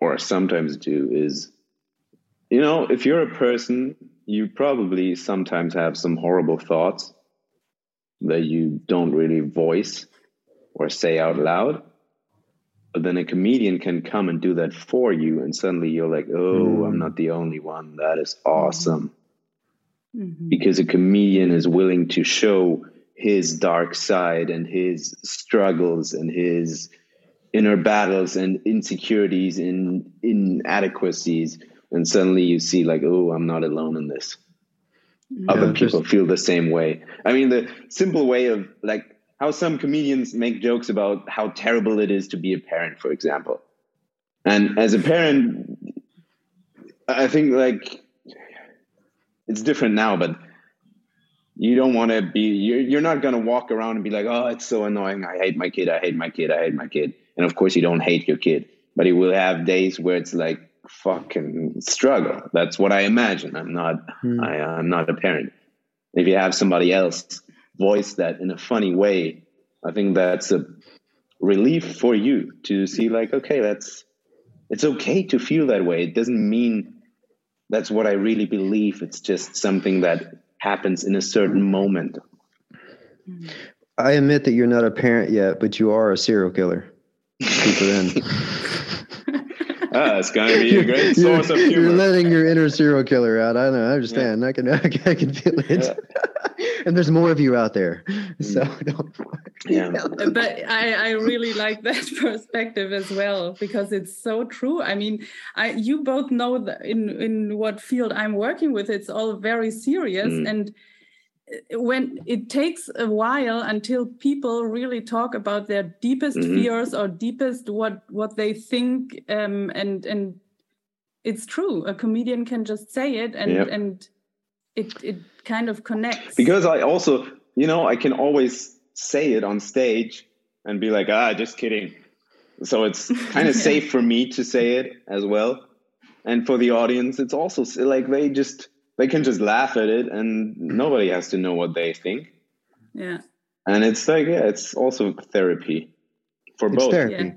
or sometimes do is you know if you're a person you probably sometimes have some horrible thoughts that you don't really voice or say out loud but then a comedian can come and do that for you, and suddenly you're like, oh, mm. I'm not the only one. That is awesome. Mm-hmm. Because a comedian is willing to show his dark side and his struggles and his inner battles and insecurities and inadequacies. And suddenly you see, like, oh, I'm not alone in this. Mm-hmm. Yeah, Other people just... feel the same way. I mean, the simple way of like how some comedians make jokes about how terrible it is to be a parent, for example. And as a parent, I think like it's different now, but you don't want to be you're, you're not going to walk around and be like oh it's so annoying. I hate my kid. I hate my kid. I hate my kid. And of course you don't hate your kid but you will have days where it's like fucking struggle. That's what i imagine. I'm not hmm. I, i'm not a parent. If you have somebody else voice that in a funny way, I think that's a relief for you to see like, okay, that's it's okay to feel that way. It doesn't mean that's what I really believe. It's just something that happens in a certain moment. I admit that you're not a parent yet, but you are a serial killer. Keep it in. [LAUGHS] ah, it's going to be a great source of humor. You're letting your inner serial killer out. I know. I understand. Yeah. I can. [LAUGHS] I can feel it. Yeah. And there's more of you out there, so mm. [LAUGHS] don't. Yeah. [LAUGHS] But I, I really like that [LAUGHS] perspective as well because it's so true. I mean, I you both know that in in what field I'm working with, it's all very serious mm. and when it takes a while until people really talk about their deepest mm-hmm. fears or deepest what what they think um, and and it's true a comedian can just say it and yep. and it it kind of connects because i also you know i can always say it on stage and be like ah just kidding so it's kind of yeah. safe for me to say it as well and for the audience it's also like they just they can just laugh at it and nobody has to know what they think. Yeah. And it's like, yeah, it's also therapy for it's both. Therapy. Yeah.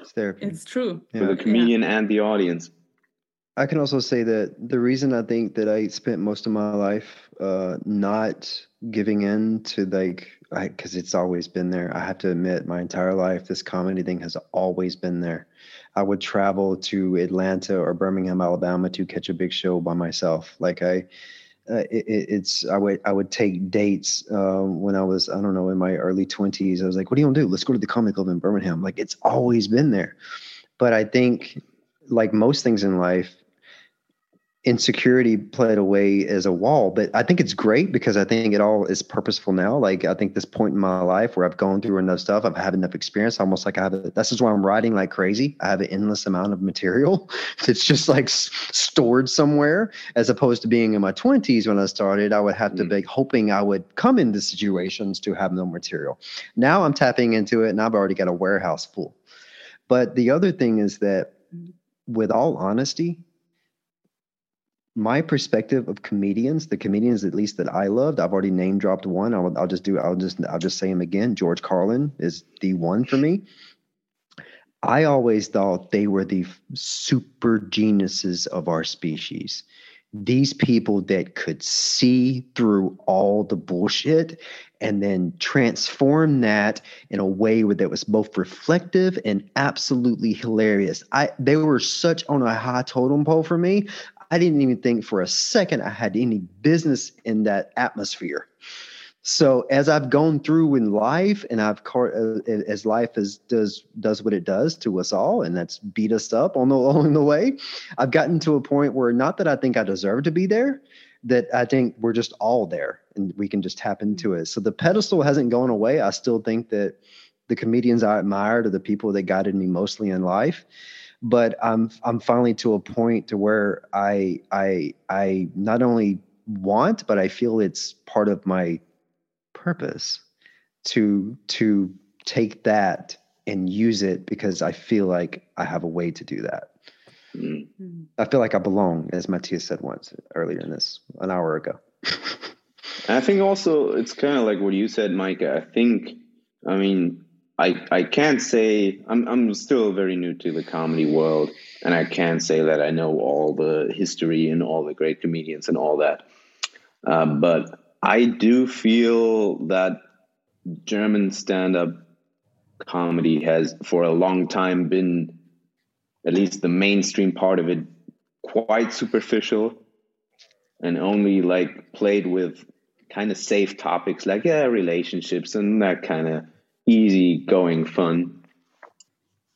It's therapy. It's true. For the comedian yeah. and the audience. I can also say that the reason I think that I spent most of my life uh, not giving in to like, because it's always been there. I have to admit, my entire life, this comedy thing has always been there. I would travel to Atlanta or Birmingham, Alabama to catch a big show by myself. Like I, uh, it, it's I would I would take dates uh, when I was I don't know in my early twenties. I was like, "What do you want to do? Let's go to the Comedy Club in Birmingham." Like it's always been there, but I think like most things in life, insecurity played away as a wall but i think it's great because i think it all is purposeful now. Like i think this point in my life where i've gone through enough stuff i've had enough experience almost like i have a, this is why i'm writing like crazy. I have an endless amount of material [LAUGHS] it's just like s- stored somewhere. As opposed to being in my 20s when i started i would have to mm. be hoping i would come into situations to have no material. Now i'm tapping into it and i've already got a warehouse full. But the other thing is that with all honesty my perspective of comedians, the comedians at least that I loved, I've already name dropped one. I'll, I'll just do. I'll just. I'll just say him again. George Carlin is the one for me. I always thought they were the super geniuses of our species. These people that could see through all the bullshit and then transform that in a way that was both reflective and absolutely hilarious. I they were such on a high totem pole for me. I didn't even think for a second I had any business in that atmosphere. So as I've gone through in life, and I've uh, as life is, does does what it does to us all, and that's beat us up on the [LAUGHS] along the way, I've gotten to a point where not that I think I deserve to be there, that I think we're just all there, and we can just tap into it. So the pedestal hasn't gone away. I still think that the comedians I admired are the people that guided me mostly in life but I'm I'm finally to a point to where I I I not only want but I feel it's part of my purpose to to take that and use it because I feel like I have a way to do that. Mm. I feel like I belong, as Matthias said once earlier in this an hour ago. [LAUGHS] I think also it's kind of like what you said, Mike. I think, I mean, I, I can't say I'm I'm still very new to the comedy world, and I can't say that I know all the history and all the great comedians and all that. Uh, but I do feel that German stand-up comedy has, for a long time, been at least the mainstream part of it quite superficial and only like played with kind of safe topics like yeah relationships and that kind of easy going fun.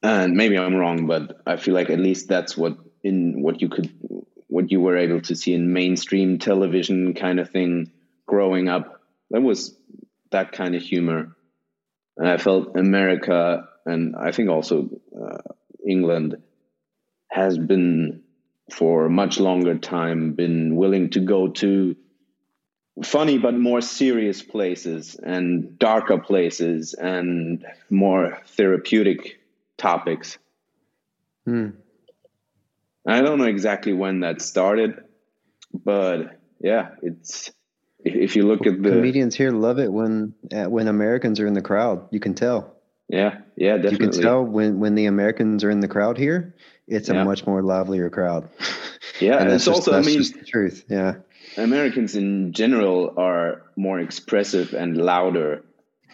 And maybe I'm wrong, but I feel like at least that's what in what you could what you were able to see in mainstream television kind of thing growing up. That was that kind of humor. And I felt America and I think also uh, England has been for a much longer time been willing to go to funny but more serious places and darker places and more therapeutic topics. Hmm. I don't know exactly when that started, but yeah, it's if you look at the comedians here love it when uh, when Americans are in the crowd. You can tell. Yeah, yeah, definitely. You can tell when when the Americans are in the crowd here, it's Yeah. a much more livelier crowd. Yeah, [LAUGHS] And that's it's just- also I that's mean just the truth. Yeah. Americans in general are more expressive and louder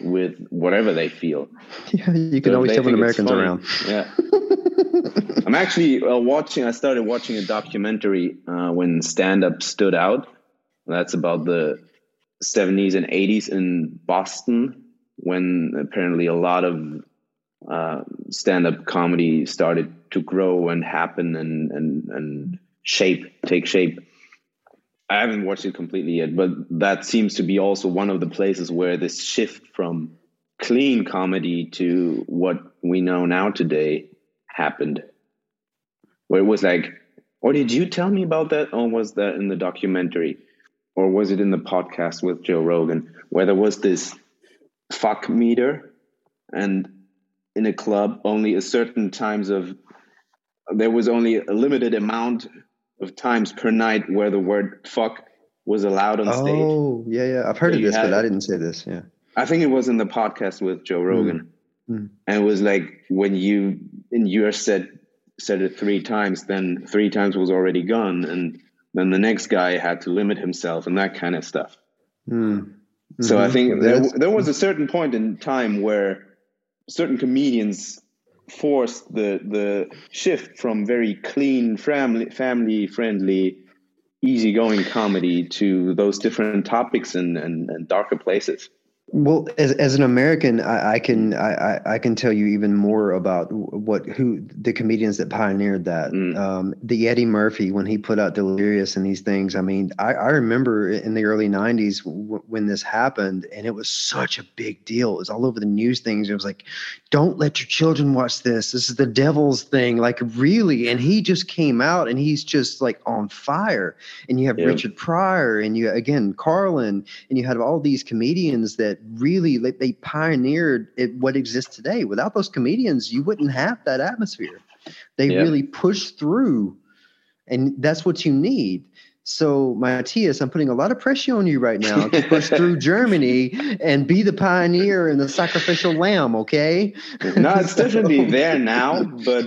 with whatever they feel. [LAUGHS] Yeah, you can So always tell when Americans are funny. around. Yeah. [LAUGHS] I'm actually uh, watching. I started watching a documentary uh, when stand up stood out. That's about the 70s and 80s in Boston when apparently a lot of uh, stand up comedy started to grow and happen and, and, and shape, take shape. I haven't watched it completely yet, but that seems to be also one of the places where this shift from clean comedy to what we know now today happened. Where it was like, or did you tell me about that? Or was that in the documentary? Or was it in the podcast with Joe Rogan where there was this fuck meter and in a club only a certain times of there was only a limited amount of times per night where the word fuck was allowed on stage. Oh, yeah, yeah. I've heard So of this, had but I didn't say this. Yeah. I think it was in the podcast with Joe Rogan, Mm. and it was like when you in your set said it three times, then three times was already gone, and then the next guy had to limit himself and that kind of stuff. Mm. So I Mhm. think there there was a certain point in time where certain comedians forced the the shift from very clean family family friendly easygoing comedy to those different topics and, and, and darker places Well, as as an American, I, I can I, I- I can tell you even more about what who the comedians that pioneered that. Mm. Um, the Eddie Murphy when he put out Delirious and these things. I mean, I, I remember in the early '90s w- when this happened, and it was such a big deal. It was all over the news things. It was like, "Don't let your children watch this. This is the devil's thing." Like really, and he just came out and he's just like on fire. And you have Yeah. Richard Pryor, and you again Carlin, and you had all these comedians that really like, they pioneered it, what exists today. Without those comedians, you wouldn't have that atmosphere. They Yeah. really pushed through, and that's what you need. So, Matthias, I'm putting a lot of pressure on you right now to push [LAUGHS] through Germany and be the pioneer and the sacrificial lamb. Okay? no it's So- definitely there now but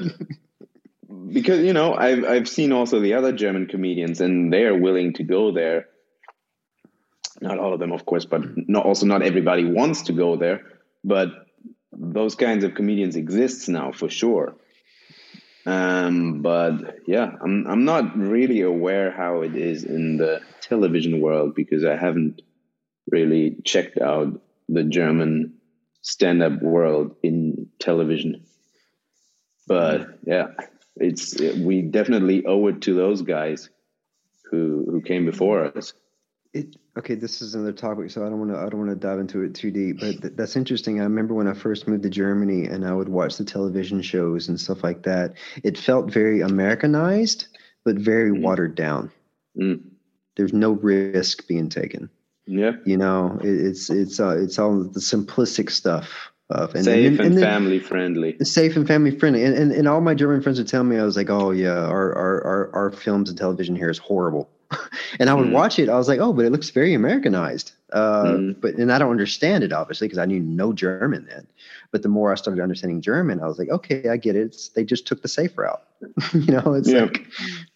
because you know I've, I've seen also the other german comedians and they're willing to go there not all of them of course but not also not everybody wants to go there but those kinds of comedians exists now for sure. Um, but yeah I'm, I'm not really aware how it is in the television world because i haven't really checked out the german stand-up world in television. But yeah it's we definitely owe it to those guys who who came before us. It, okay, this is another topic, so I don't want to. I don't want to dive into it too deep. But th- that's interesting. I remember when I first moved to Germany, and I would watch the television shows and stuff like that. It felt very Americanized, but very Mhm. watered down. Mm. There's no risk being taken. yeah You know, it, it's it's uh, it's all the simplistic stuff of and, safe and, then- family friendly safe and family friendly. And, and and all my German friends would tell me, I was like, oh yeah, our our our, our films and television here is horrible. [LAUGHS] and I would Mm. watch it. I was like, oh, but it looks very Americanized. Uh, Mm. But and I don't understand it obviously because I knew no German then. But the more I started understanding German, I was like, okay, I get it. It's, they just took the safe route. [LAUGHS] you know, it's Yeah. like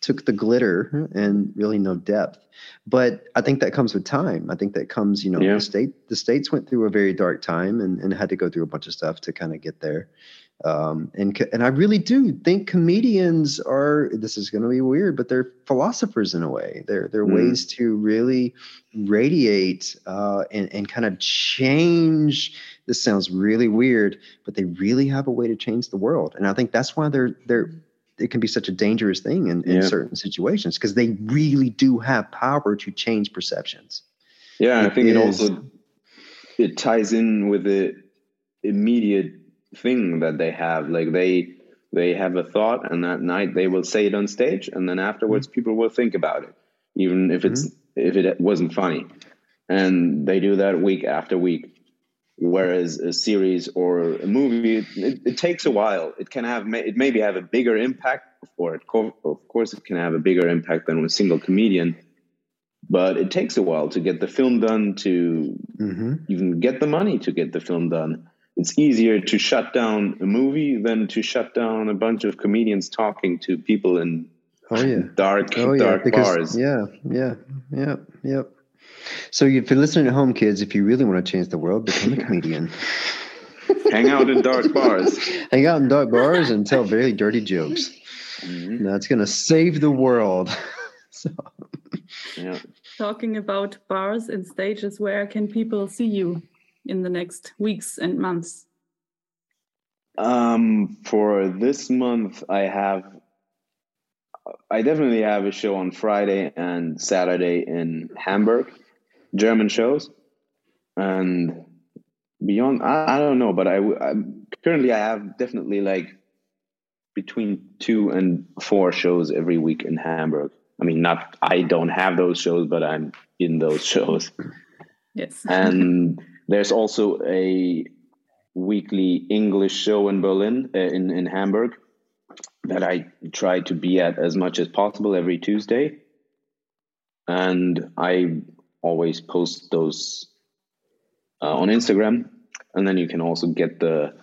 took the glitter and really no depth. But I think that comes with time. I think that comes, you know, Yeah. the state the states went through a very dark time and, and had to go through a bunch of stuff to kind of get there. Um, and and I really do think comedians are. This is going to be weird, but they're philosophers in a way. They're they're Mm. ways to really radiate uh, and and kind of change. This sounds really weird, but they really have a way to change the world. And I think that's why they're they're. It can be such a dangerous thing in, in Yeah. certain situations because they really do have power to change perceptions. yeah i It think it also it ties in with the immediate thing that they have. Like they they have a thought and that night they will say it on stage and then afterwards Mm-hmm. people will think about it even if it's if it wasn't funny. And they do that week after week. Whereas a series or a movie it, it takes a while. It can have it maybe have a bigger impact or it co- of course it can have a bigger impact than a single comedian but it takes a while to get the film done to mm-hmm. even get the money to get the film done it's easier to shut down a movie than to shut down a bunch of comedians talking to people in oh yeah. dark oh, yeah. dark because, bars. yeah yeah yeah yeah so if you're listening at home kids if you really want to change the world become a comedian. [LAUGHS] Hang out in dark bars. [LAUGHS] Hang out in dark bars and tell very dirty jokes. Mm-hmm. that's gonna save the world. [LAUGHS] So. Yeah. Talking about bars and stages where can people see you in the next weeks and months? Um, for this month, I have, I definitely have a show on Friday and Saturday in Hamburg, German shows, and beyond, I, I don't know, but I, I currently I have definitely like between two and four shows every week in Hamburg. I mean, not I don't have those shows, but I'm in those [LAUGHS] shows. Yes. and there's also a weekly English show in Berlin, uh, in in Hamburg, that I try to be at as much as possible every Tuesday, and I always post those uh, on Instagram, and then you can also get the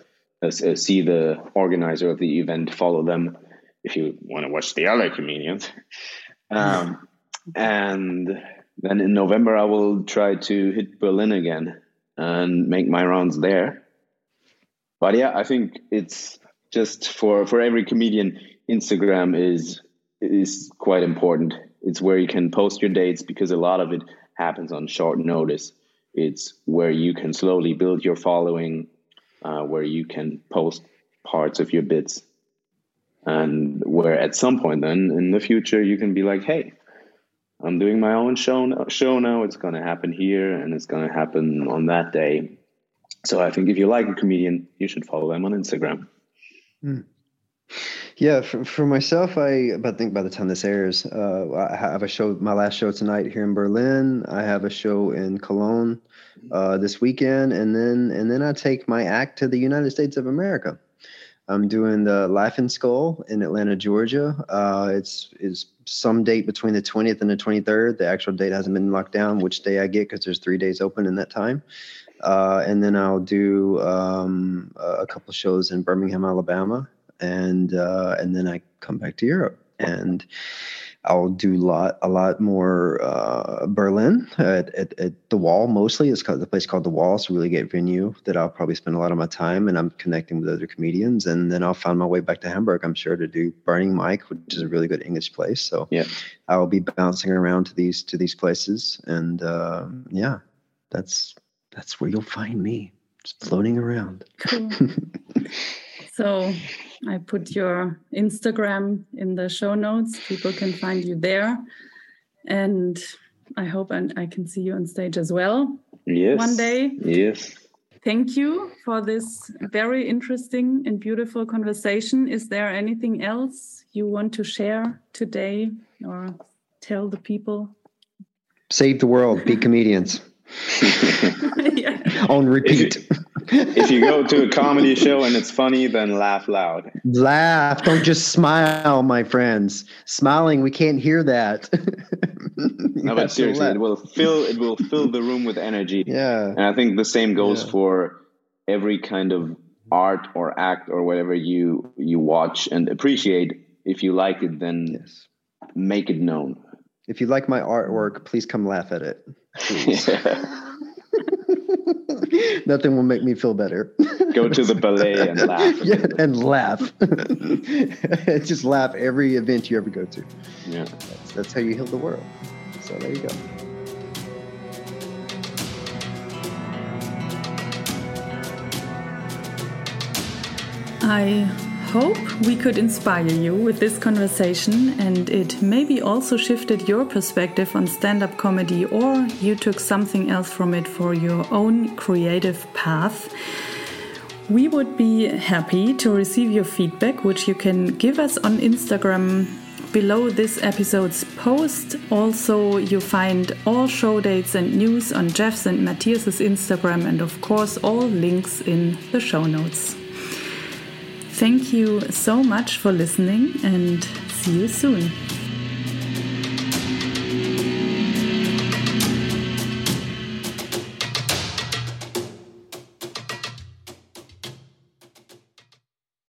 uh, uh see the organizer of the event, follow them if you want to watch the other comedians. [LAUGHS] Um, and then in November, I will try to hit Berlin again and make my rounds there. But yeah, I think it's just for for every comedian, Instagram is is quite important. It's where you can post your dates because a lot of it happens on short notice. It's where you can slowly build your following, uh, where you can post parts of your bits, and where at some point then in the future you can be like, hey, I'm doing my own show show now. It's going to happen here and it's going to happen on that day. So I think if you like a comedian, you should follow them on Instagram. Mm. Yeah, for, for myself, I but think by the time this airs, uh, I have a show. My last show tonight here in Berlin. I have a show in Cologne uh, this weekend, and then and then I take my act to the United States of America. I'm doing the Laughing Skull in Atlanta, Georgia. Uh, it's is some date between the 20th and the 23rd. The actual date hasn't been locked down, which day I get because there's three days open in that time. Uh, and then I'll do um, a couple shows in Birmingham, Alabama, and uh, and then I come back to Europe and I'll do a lot, a lot more uh, Berlin at, at, at, the Wall. Mostly, it's called the place called the Wall. It's a really great venue that I'll probably spend a lot of my time, and I'm connecting with other comedians. And then I'll find my way back to Hamburg. I'm sure to do Burning Mike, which is a really good English place. So yeah, I'll be bouncing around to these to these places, and uh, yeah, that's that's where you'll find me, just floating around. Cool. [LAUGHS] so I put your Instagram in the show notes. People can find you there. And I hope and I can see you on stage as well. Yes. One day. Yes. Thank you for this very interesting and beautiful conversation. Is there anything else you want to share today or tell the people? Save the world, be comedians. [LAUGHS] yeah. On repeat if you go to a comedy show and it's funny, then laugh loud. Laugh. Don't just smile, my friends. Smiling, we can't hear that. [LAUGHS] no, but seriously, it will fill it will fill the room with energy. Yeah. And I think the same goes yeah. for every kind of art or act or whatever you you watch and appreciate. If you like it, then yes. make it known. If you like my artwork, please come laugh at it. [LAUGHS] [LAUGHS] yeah. Nothing will make me feel better. Go to the [LAUGHS] ballet and laugh. yeah, and laugh. [LAUGHS] Just laugh every event you ever go to. Yeah. That's, that's how you heal the world. So there you go. I hope we could inspire you with this conversation and it maybe also shifted your perspective on stand up comedy or you took something else from it for your own creative path. We would be happy to receive your feedback, which you can give us on Instagram below this episode's post. Also, you find all show dates and news on Jeff's and Matthias's Instagram, and of course, all links in the show notes. Thank you so much for listening and see you soon.